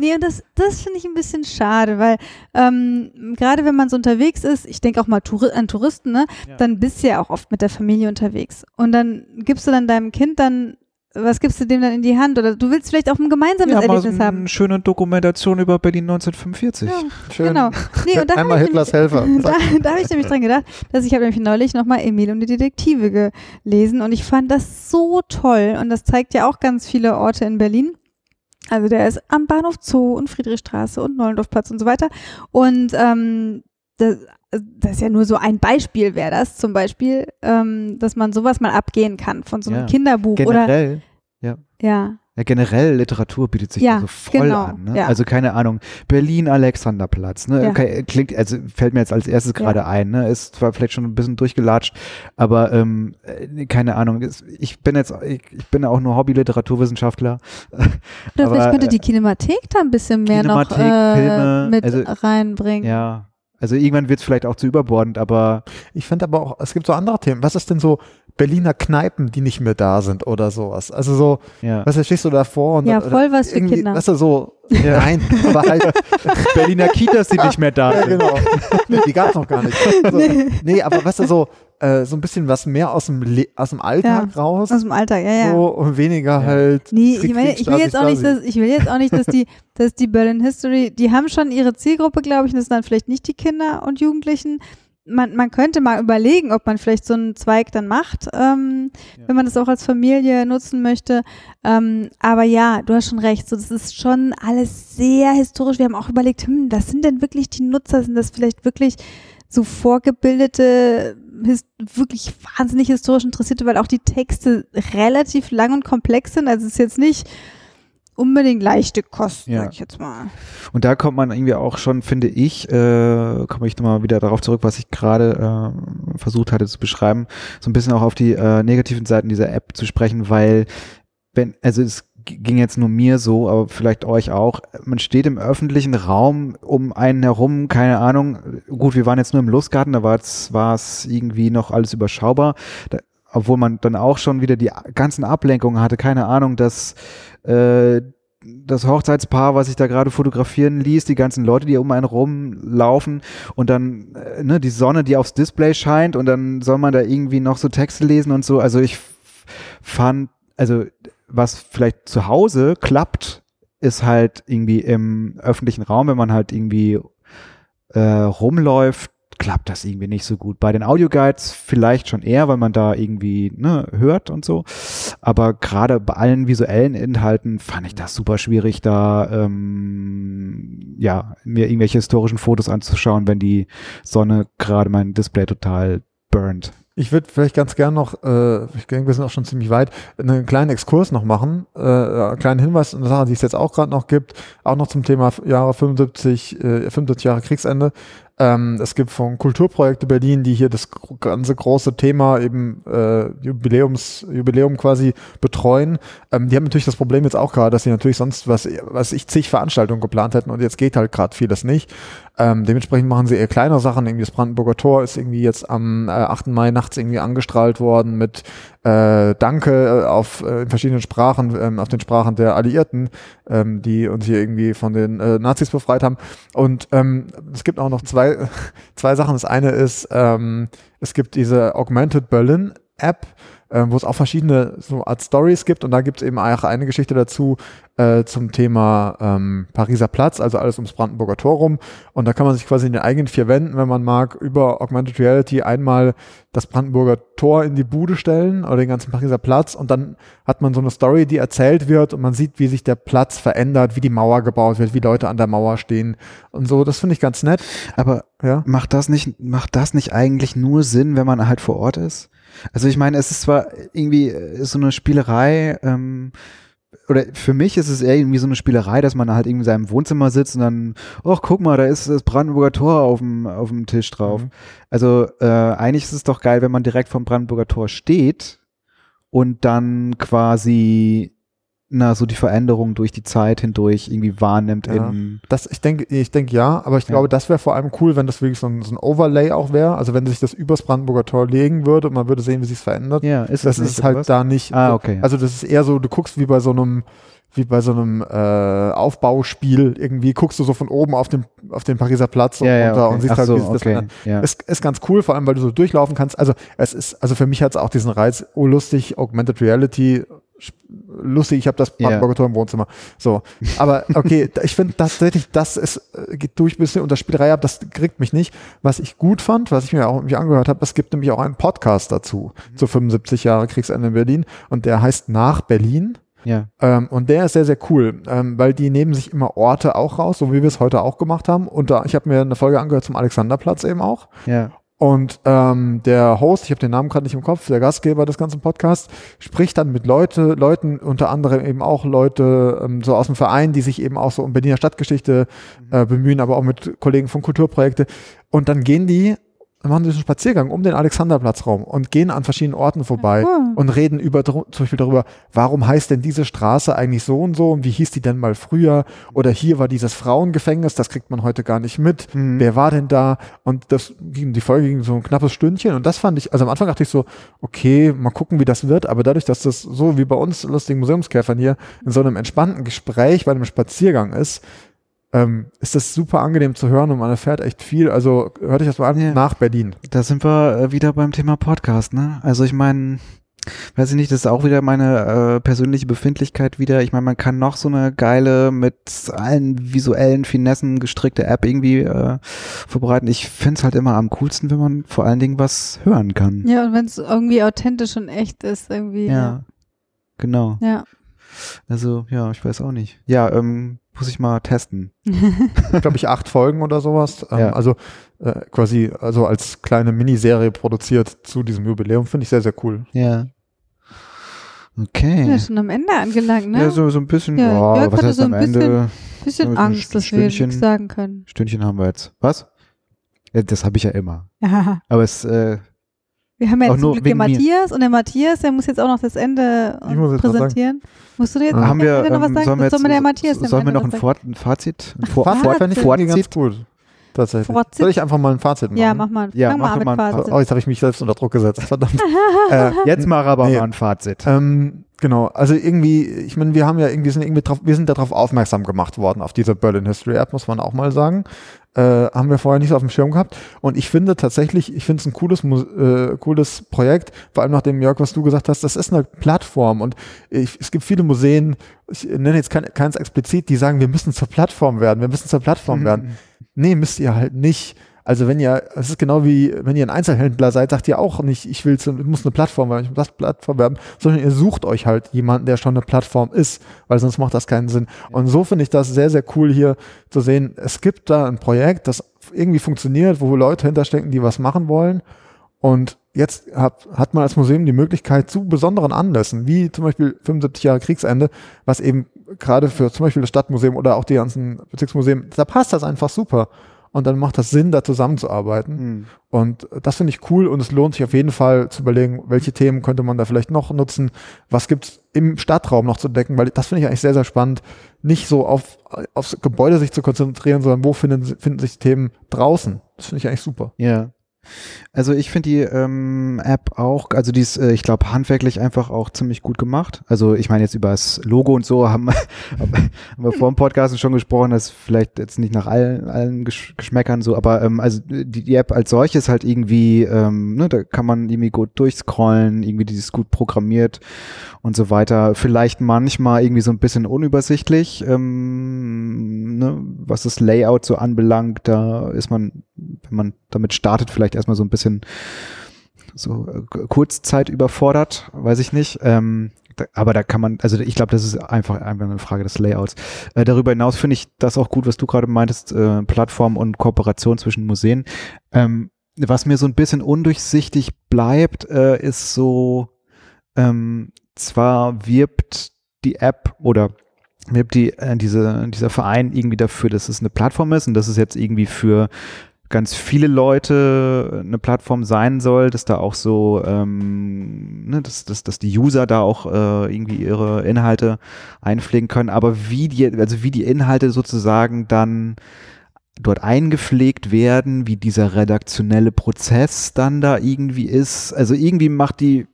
Nee, und das, das finde ich ein bisschen schade, weil ähm, gerade wenn man so unterwegs ist, ich denke auch mal Touri an Touristen, ne, Ja. dann bist du ja auch oft mit der Familie unterwegs. Und dann gibst du dann deinem Kind dann, was gibst du dem dann in die Hand? Oder du willst vielleicht auch ein gemeinsames Ja, mal Erlebnis haben. eine schöne Dokumentation über Berlin 1945. Ja, Schön. genau. Nee, und da Einmal Hitlers nämlich- Helfer. Da, da habe ich nämlich dran gedacht, dass ich habe nämlich neulich nochmal Emil und die Detektive gelesen und ich fand das so toll und das zeigt ja auch ganz viele Orte in Berlin. Also der ist am Bahnhof Zoo und Friedrichstraße und Neulendorfplatz und so weiter. Und ähm, das, das ist ja nur so ein Beispiel, wäre das zum Beispiel, ähm, dass man sowas mal abgehen kann von so einem Ja. Kinderbuch oder Generell, ja. ja, generell Literatur bietet sich Ja, so voll genau, an. Ne? ja. Also keine Ahnung, Berlin Alexanderplatz. Ne? Ja. Okay, klingt, also fällt mir jetzt als erstes gerade ein. Ne? Ist zwar vielleicht schon ein bisschen durchgelatscht, aber ähm, äh, keine Ahnung. Ich bin jetzt, ich, ich bin auch nur Hobby-Literaturwissenschaftler. Oder vielleicht Aber, könnte äh, die Kinemathek da ein bisschen mehr noch äh, Filme, mit also- reinbringen. Ja, also irgendwann wird es vielleicht auch zu überbordend, aber Ich finde aber auch, es gibt so andere Themen. Was ist denn so Berliner Kneipen, die nicht mehr da sind oder sowas? Also so, ja. was stehst du davor? Und Ja, voll was für Kinder. Weißt du, so, nein, aber halt, Berliner Kitas, die nicht mehr da ja, sind. genau. Nee, die gab es noch gar nicht. So, nee, aber weißt du, so, äh, so ein bisschen was mehr aus dem, Le aus dem Alltag raus. Aus dem Alltag, ja, ja. So, und weniger Ja. halt. Nee, Krieg, ich meine, ich will jetzt auch nicht, dass, ich will jetzt auch nicht, dass die, dass die Berlin History, die haben schon ihre Zielgruppe, glaube ich, und das sind dann vielleicht nicht die Kinder und Jugendlichen. Man, man könnte mal überlegen, ob man vielleicht so einen Zweig dann macht, ähm, ja. wenn man das auch als Familie nutzen möchte. Ähm, aber ja, du hast schon recht. So, das ist schon alles sehr historisch. Wir haben auch überlegt, hm, was sind denn wirklich die Nutzer? Sind das vielleicht wirklich so vorgebildete, wirklich wahnsinnig historisch Interessierte, weil auch die Texte relativ lang und komplex sind. Also es ist jetzt nicht unbedingt leichte Kosten, ja. sag ich jetzt mal. Und da kommt man irgendwie auch schon, finde ich, äh, komme ich nochmal wieder darauf zurück, was ich gerade äh, versucht hatte zu beschreiben, so ein bisschen auch auf die äh, negativen Seiten dieser App zu sprechen, weil wenn, also es ging jetzt nur mir so, aber vielleicht euch auch. Man steht im öffentlichen Raum um einen herum, keine Ahnung. Gut, wir waren jetzt nur im Lustgarten, da war es irgendwie noch alles überschaubar. Da, obwohl man dann auch schon wieder die ganzen Ablenkungen hatte, keine Ahnung, dass äh, das Hochzeitspaar, was sich da gerade fotografieren ließ, die ganzen Leute, die um einen rumlaufen und dann äh, ne, die Sonne, die aufs Display scheint und dann soll man da irgendwie noch so Texte lesen und so. Also ich fand, also was vielleicht zu Hause klappt, ist halt irgendwie im öffentlichen Raum, wenn man halt irgendwie äh, rumläuft, klappt das irgendwie nicht so gut. Bei den Audioguides vielleicht schon eher, weil man da irgendwie ne, hört und so. Aber gerade bei allen visuellen Inhalten fand ich das super schwierig, da ähm, ja mir irgendwelche historischen Fotos anzuschauen, wenn die Sonne gerade mein Display total burnt. Ich würde vielleicht ganz gern noch, äh, ich denke, wir sind auch schon ziemlich weit, einen kleinen Exkurs noch machen, äh, einen kleinen Hinweis, eine Sache, die es jetzt auch gerade noch gibt, auch noch zum Thema Jahre 75, äh, 75 Jahre Kriegsende. Ähm, es gibt von Kulturprojekte Berlin, die hier das ganze große Thema eben äh, Jubiläums, Jubiläum quasi betreuen. Ähm, die haben natürlich das Problem jetzt auch gerade, dass sie natürlich sonst was, was ich zig Veranstaltungen geplant hätten und jetzt geht halt gerade vieles nicht. Ähm, dementsprechend machen sie eher kleinere Sachen. Irgendwie das Brandenburger Tor ist irgendwie jetzt am äh, 8. Mai nachts irgendwie angestrahlt worden mit äh, Danke äh, auf äh, in verschiedenen Sprachen, ähm, auf den Sprachen der Alliierten, ähm, die uns hier irgendwie von den äh, Nazis befreit haben. Und ähm, es gibt auch noch zwei, zwei Sachen. Das eine ist, ähm, es gibt diese Augmented Berlin App, äh, wo es auch verschiedene so Art Stories gibt und da gibt es eben auch eine Geschichte dazu äh, zum Thema ähm, Pariser Platz, also alles ums Brandenburger Tor rum und da kann man sich quasi in den eigenen vier Wänden, wenn man mag, über Augmented Reality einmal das Brandenburger Tor in die Bude stellen oder den ganzen Pariser Platz und dann hat man so eine Story, die erzählt wird und man sieht, wie sich der Platz verändert, wie die Mauer gebaut wird, wie Leute an der Mauer stehen und so. Das finde ich ganz nett. Aber ja? macht das nicht, macht das nicht eigentlich nur Sinn, wenn man halt vor Ort ist? Also ich meine, es ist zwar irgendwie ist so eine Spielerei, ähm, oder für mich ist es eher irgendwie so eine Spielerei, dass man halt irgendwie in seinem Wohnzimmer sitzt und dann, ach guck mal, da ist das Brandenburger Tor auf dem, auf dem Tisch drauf. Mhm. Also äh, eigentlich ist es doch geil, wenn man direkt vom Brandenburger Tor steht und dann quasi na, so die Veränderung durch die Zeit hindurch irgendwie wahrnimmt. Ja. Das, ich denke, ich denke ja, aber ich ja. glaube, das wäre vor allem cool, wenn das wirklich so ein, so ein Overlay auch wäre. Also wenn sich das übers Brandenburger Tor legen würde und man würde sehen, wie sich es verändert. Ja, ist das, das ist halt was? da nicht. Ah, okay. Also das ist eher so, du guckst wie bei so einem wie bei so einem äh, Aufbauspiel irgendwie guckst du so von oben auf den auf den Pariser Platz und ja, ja, runter okay. und siehst Ach halt, so, wie sich das okay. ja. ist, ist ganz cool, vor allem weil du so durchlaufen kannst. Also es ist, also für mich hat es auch diesen Reiz, oh lustig, Augmented Reality, lustig, ich habe das Brandenburger Tor im Wohnzimmer. So, aber okay, ich finde tatsächlich, das ist, äh, geht durch ein bisschen unter Spielerei ab, das kriegt mich nicht. Was ich gut fand, was ich mir auch irgendwie angehört habe, es gibt nämlich auch einen Podcast dazu, mhm. zu 75 Jahre Kriegsende in Berlin und der heißt Nach Berlin. Ja. Ähm, und der ist sehr, sehr cool, ähm, weil die nehmen sich immer Orte auch raus, so wie wir es heute auch gemacht haben. Und da, ich habe mir eine Folge angehört zum Alexanderplatz eben auch. Ja. Und ähm, der Host, ich habe den Namen gerade nicht im Kopf, der Gastgeber des ganzen Podcasts, spricht dann mit Leute, Leuten, unter anderem eben auch Leute ähm, so aus dem Verein, die sich eben auch so um Berliner Stadtgeschichte äh, bemühen, aber auch mit Kollegen von Kulturprojekte. Und dann gehen die machen sie einen Spaziergang um den Alexanderplatz rum und gehen an verschiedenen Orten vorbei ja. und reden über zum Beispiel darüber, warum heißt denn diese Straße eigentlich so und so und wie hieß die denn mal früher oder hier war dieses Frauengefängnis, das kriegt man heute gar nicht mit. Mhm. Wer war denn da? Und das ging, die Folge ging so ein knappes Stündchen und das fand ich, also am Anfang dachte ich so, okay, mal gucken, wie das wird, aber dadurch, dass das so wie bei uns lustigen Museumskäfern hier in so einem entspannten Gespräch bei einem Spaziergang ist, ähm, ist das super angenehm zu hören und man erfährt echt viel. Also hört euch das mal an ja. nach Berlin. Da sind wir äh, wieder beim Thema Podcast, ne? Also ich meine, weiß ich nicht, das ist auch wieder meine äh, persönliche Befindlichkeit wieder. Ich meine, man kann noch so eine geile, mit allen visuellen Finessen gestrickte App irgendwie äh, vorbereiten. Ich finde es halt immer am coolsten, wenn man vor allen Dingen was hören kann. Ja, und wenn es irgendwie authentisch und echt ist, irgendwie. Ja, genau. Ja. Also, ja, ich weiß auch nicht. Ja, ähm, muss ich mal testen. glaube ich, acht Folgen oder sowas. Ähm, Ja. Also äh, quasi also als kleine Miniserie produziert zu diesem Jubiläum. Finde ich sehr, sehr cool. Ja. Okay. Ja, schon am Ende angelangt, ne? Ja, so, so ein bisschen, Ja, oh, Jörg was hatte heißt so ein am Ende? Bisschen so ein Angst, dass wir nichts sagen können. Stündchen haben wir jetzt. Was? Ja, das habe ich ja immer. Ja. Aber es, äh, Wir haben ja jetzt nur zum Glück den wegen mir. Matthias und der Matthias, der muss jetzt auch noch das Ende Ich muss präsentieren. Musst du dir jetzt Ah. haben wir, Ende noch was ähm, sagen? sollen wir soll jetzt, der Matthias sollen wir noch ein, Fort, ein Fazit? Ein Vor, Fazit? Fort, Fazit ich ganz Fazit? gut. Tatsächlich. Fazit? Soll ich einfach mal ein Fazit machen? Ja, mach mal. Ja, Fang mal mach mit mal ein Fazit. Oh, jetzt habe ich mich selbst unter Druck gesetzt. Verdammt. äh, Jetzt mal aber Nee. mal ein Fazit. Ähm, genau, also irgendwie, ich meine, wir haben ja irgendwie sind irgendwie drauf, wir sind darauf aufmerksam gemacht worden auf diese Berlin History App, muss man auch mal sagen. Äh, haben wir vorher nicht so auf dem Schirm gehabt. Und ich finde tatsächlich, ich finde es ein cooles, äh, cooles Projekt, vor allem nach dem Jörg, was du gesagt hast, das ist eine Plattform und ich, es gibt viele Museen, ich nenne jetzt kein, keins explizit, die sagen, wir müssen zur Plattform werden, wir müssen zur Plattform werden. Nee, müsst ihr halt nicht. Also wenn ihr, es ist genau wie, wenn ihr ein Einzelhändler seid, sagt ihr auch nicht, ich will, zu, muss eine Plattform werden, ich muss das Plattform werden, sondern ihr sucht euch halt jemanden, der schon eine Plattform ist, weil sonst macht das keinen Sinn. Und so finde ich das sehr, sehr cool hier zu sehen. Es gibt da ein Projekt, das irgendwie funktioniert, wo Leute hinterstecken, die was machen wollen. Und jetzt hat, hat man als Museum die Möglichkeit zu besonderen Anlässen, wie zum Beispiel 75 Jahre Kriegsende, was eben gerade für zum Beispiel das Stadtmuseum oder auch die ganzen Bezirksmuseen, da passt das einfach super. Und dann macht das Sinn, da zusammenzuarbeiten. Hm. Und das finde ich cool und es lohnt sich auf jeden Fall zu überlegen, welche Themen könnte man da vielleicht noch nutzen, was gibt's im Stadtraum noch zu decken, weil das finde ich eigentlich sehr, sehr spannend, nicht so auf, aufs Gebäude sich zu konzentrieren, sondern wo finden, finden sich Themen draußen. Das finde ich eigentlich super. Ja. Also ich finde die ähm, App auch, also die ist, äh, ich glaube, handwerklich einfach auch ziemlich gut gemacht. Also ich meine jetzt über das Logo und so haben, wir- haben wir vor dem Podcast schon gesprochen, dass vielleicht jetzt nicht nach allen, allen Gesch Geschmäckern so, aber ähm, also die, die App als solche ist halt irgendwie, ähm, ne, da kann man irgendwie gut durchscrollen, irgendwie die ist gut programmiert und so weiter. Vielleicht manchmal irgendwie so ein bisschen unübersichtlich, ähm, ne, was das Layout so anbelangt. Da ist man, wenn man damit startet, vielleicht erstmal so ein bisschen so äh, Kurzzeit überfordert, weiß ich nicht. Ähm, aber da kann man, also ich glaube, das ist einfach, einfach eine Frage des Layouts. Äh, darüber hinaus finde ich das auch gut, was du gerade meintest, äh, Plattform und Kooperation zwischen Museen. Ähm, was mir so ein bisschen undurchsichtig bleibt, äh, ist so, ähm, zwar wirbt die App oder wirbt die, äh, diese, dieser Verein irgendwie dafür, dass es eine Plattform ist und dass es jetzt irgendwie für ganz viele Leute eine Plattform sein soll, dass da auch so, ähm, ne, dass, dass, dass die User da auch äh, irgendwie ihre Inhalte einpflegen können, aber wie die, also wie die Inhalte sozusagen dann dort eingepflegt werden, wie dieser redaktionelle Prozess dann da irgendwie ist. Also irgendwie macht die,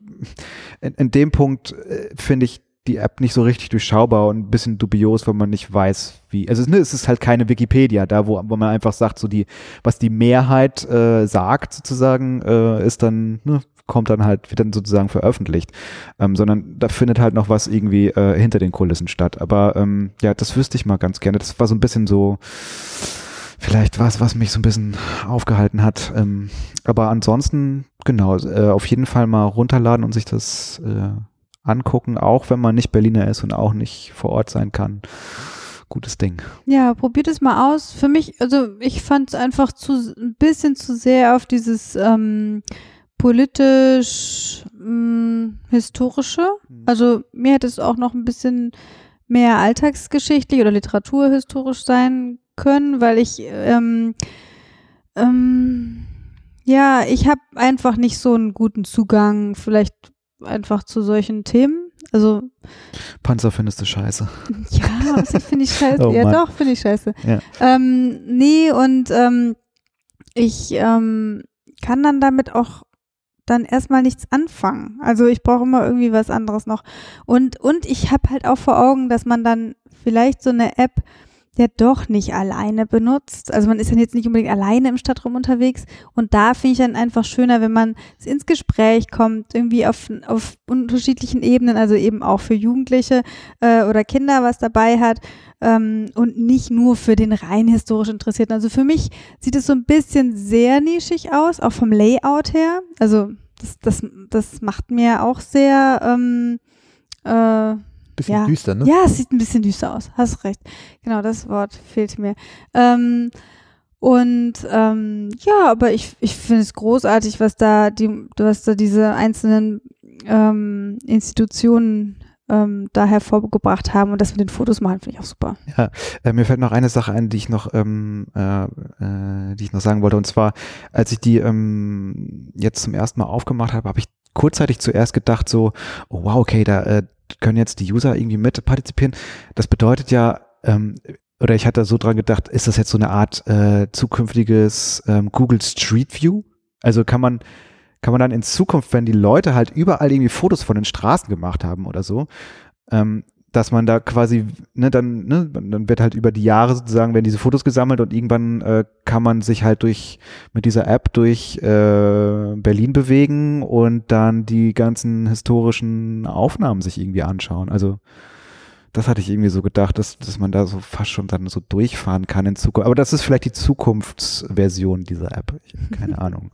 in, in dem Punkt äh, finde ich die App nicht so richtig durchschaubar und ein bisschen dubios, weil man nicht weiß, wie. Also ne, es ist halt keine Wikipedia, da wo, wo man einfach sagt, so die, was die Mehrheit äh, sagt sozusagen, äh, ist dann, ne, kommt dann halt, wird dann sozusagen veröffentlicht. Ähm, sondern da findet halt noch was irgendwie äh, hinter den Kulissen statt. Aber ähm, ja, das wüsste ich mal ganz gerne. Das war so ein bisschen so, vielleicht was, was mich so ein bisschen aufgehalten hat. Ähm, aber ansonsten, genau, äh, auf jeden Fall mal runterladen und sich das äh, angucken, auch wenn man nicht Berliner ist und auch nicht vor Ort sein kann. Gutes Ding. Ja, probiert es mal aus. Für mich, also ich fand es einfach zu ein bisschen zu sehr auf dieses ähm, politisch mh, historische. Also mir hätte es auch noch ein bisschen mehr alltagsgeschichtlich oder literaturhistorisch sein können, weil ich ähm, ähm, ja, ich habe einfach nicht so einen guten Zugang vielleicht einfach zu solchen Themen. Also Panzer findest du scheiße. ja, das finde ich scheiße. Oh ja, Mann. doch, finde ich scheiße. Ja. Ähm, nee, und ähm, ich ähm, kann dann damit auch dann erstmal nichts anfangen. Also ich brauche immer irgendwie was anderes noch. Und, und ich habe halt auch vor Augen, dass man dann vielleicht so eine App ja doch nicht alleine benutzt. Also man ist dann jetzt nicht unbedingt alleine im Stadtraum unterwegs. Und da finde ich dann einfach schöner, wenn man ins Gespräch kommt, irgendwie auf, auf unterschiedlichen Ebenen, also eben auch für Jugendliche äh, oder Kinder was dabei hat ähm, und nicht nur für den rein historisch Interessierten. Also für mich sieht es so ein bisschen sehr nischig aus, auch vom Layout her. Also das, das, das macht mir auch sehr ähm, äh, Bisschen Ja. düster, ne? ja, es sieht ein bisschen düster aus. Hast recht. Genau, das Wort fehlte mir. Ähm, und ähm, ja, aber ich, ich finde es großartig, was da die, was da diese einzelnen ähm, Institutionen ähm, da hervorgebracht haben und das mit den Fotos machen, finde ich auch super. Äh, mir fällt noch eine Sache ein, die ich noch, ähm, äh, äh, die ich noch sagen wollte. Und zwar, als ich die ähm, jetzt zum ersten Mal aufgemacht habe, habe ich kurzzeitig zuerst gedacht so, oh wow, okay, da äh, können jetzt die User irgendwie mit partizipieren. Das bedeutet ja, ähm, oder ich hatte so dran gedacht, ist das jetzt so eine Art äh, zukünftiges ähm, Google Street View? Also kann man kann man dann in Zukunft, wenn die Leute halt überall irgendwie Fotos von den Straßen gemacht haben oder so, ähm, dass man da quasi, ne, dann, ne, dann wird halt über die Jahre sozusagen werden diese Fotos gesammelt und irgendwann äh, kann man sich halt durch mit dieser App durch äh, Berlin bewegen und dann die ganzen historischen Aufnahmen sich irgendwie anschauen. Also das hatte ich irgendwie so gedacht, dass, dass man da so fast schon dann so durchfahren kann in Zukunft. Aber das ist vielleicht die Zukunftsversion dieser App. Keine Ahnung.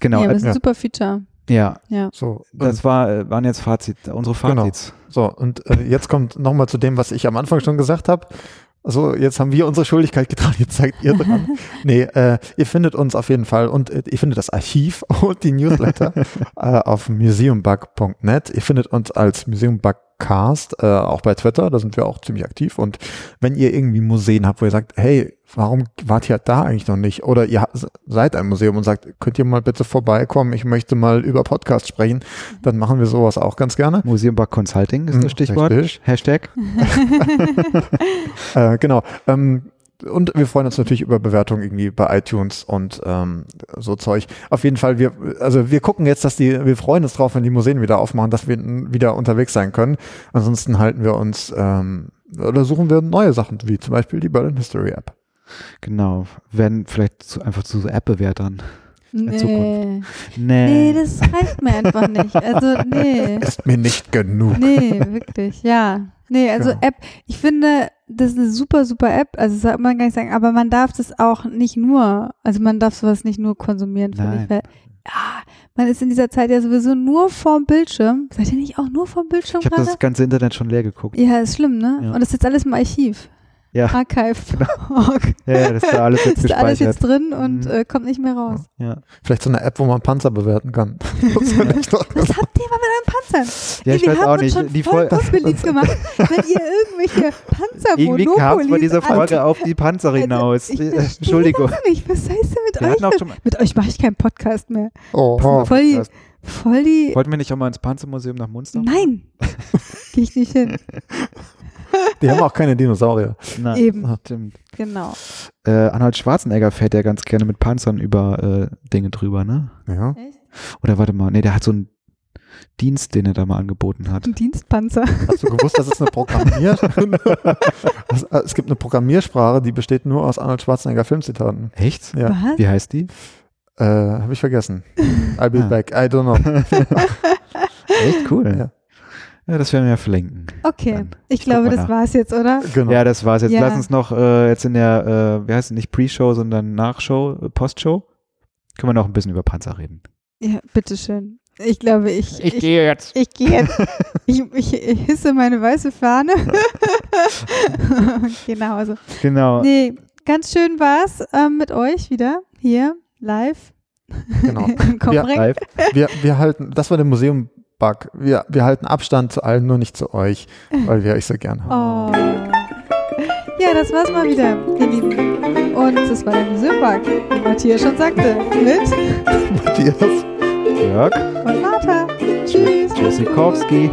Genau. ja, aber äh, es ist ein super Feature. Ja, Ja. So, das war, äh, waren jetzt Fazit, unsere Genau. Fazits. So, und äh, jetzt kommt nochmal zu dem, was ich am Anfang schon gesagt habe. Also jetzt haben wir unsere Schuldigkeit getan, jetzt seid ihr dran. nee, äh, ihr findet uns auf jeden Fall und äh, ihr findet das Archiv und die Newsletter äh, auf museumbug.net. Ihr findet uns als Museumbugcast äh, auch bei Twitter, da sind wir auch ziemlich aktiv. Und wenn ihr irgendwie Museen habt, wo ihr sagt, hey, warum wart ihr da eigentlich noch nicht? Oder ihr seid ein Museum und sagt, könnt ihr mal bitte vorbeikommen, ich möchte mal über Podcast sprechen, dann machen wir sowas auch ganz gerne. Museum Bug Consulting ist Hm, das Stichwort. richtig. Hashtag. Äh, genau. Ähm, und wir freuen uns natürlich über Bewertungen irgendwie bei iTunes und ähm, so Zeug. Auf jeden Fall, wir, also wir gucken jetzt, dass die, wir freuen uns drauf, wenn die Museen wieder aufmachen, dass wir wieder unterwegs sein können. Ansonsten halten wir uns ähm, oder suchen wir neue Sachen, wie zum Beispiel die Berlin History App. Genau. Werden vielleicht zu, einfach zu so App-Bewertern. Nee. Zukunft. Nee, das reicht mir einfach nicht. Also, nee. Ist mir nicht genug. Nee, wirklich, ja. Nee, also Genau. App, ich finde, das ist eine super, super App. Also das soll man gar nicht sagen, aber man darf das auch nicht nur, also man darf sowas nicht nur konsumieren, finde ich. Weil, ja, man ist in dieser Zeit ja sowieso nur vorm Bildschirm. Seid ihr nicht auch nur vorm Bildschirm Ich habe gerade? das ganze Internet schon leer geguckt. Ja, ist schlimm, ne? Ja. Und das ist jetzt alles im Archiv. Ja. Archive.org. Ja, ja, das ist da alles jetzt ist alles gespeichert. jetzt drin und Mhm. äh, kommt nicht mehr raus. Ja, Vielleicht so eine App, wo man Panzer bewerten kann. Ich Was habt ihr mal mit euren Panzern? ja Ey, ich wir haben auch uns nicht. schon Die voll unbeliebt gemacht, wenn ihr irgendwelche Panzer Irgendwie kam es bei dieser Folge auf die Panzer hinaus. Ich Äh, verstehe Entschuldigung. nicht. Was heißt denn mit Wir euch? mit euch mache ich keinen Podcast mehr. Oh, Voll die, voll die. Wollten wir nicht auch mal ins Panzermuseum nach Munster? Nein. Gehe ich nicht hin. Die haben auch keine Dinosaurier. Nein. Eben. Stimmt. Genau. Äh, Arnold Schwarzenegger fährt ja ganz gerne mit Panzern über äh, Dinge drüber, ne? Ja. Oder warte mal, nee, der hat so einen Dienst, den er da mal angeboten hat. Ein Dienstpanzer. Hast du gewusst, dass es eine Programmier es, äh, es gibt eine Programmiersprache, die besteht nur aus Arnold Schwarzenegger Filmzitaten. Echt? Ja. Was? Wie heißt die? Äh, Habe ich vergessen. I'll be Ah. back. I don't know. Echt cool. Ja. Ja, das werden wir ja verlinken. Okay. Dann, Ich ich glaube, das nach. war's jetzt, oder? Genau. Ja, das war's jetzt. Ja. Lass uns noch äh, jetzt in der, äh, wie heißt es, nicht Pre-Show, sondern Nachshow, äh, Postshow. Können wir noch ein bisschen über Panzer reden. Ja, bitteschön. Ich glaube, ich. Ich, gehe jetzt. ich gehe jetzt. ich, ich, ich hisse meine weiße Fahne. genau. Also. Genau. Nee, ganz schön war's ähm, mit euch wieder hier live. Genau. Im Kompreng. Live. Wir, wir halten, das war der Bug. Wir, wir halten Abstand zu allen, nur nicht zu euch, weil wir euch so gern haben. Oh. Ja, das war's mal wieder, ihr Lieben. Und das war der Museumpark, wie Matthias schon sagte, mit Matthias, Jörg und Martha. Tschüss. Tschüssikowski.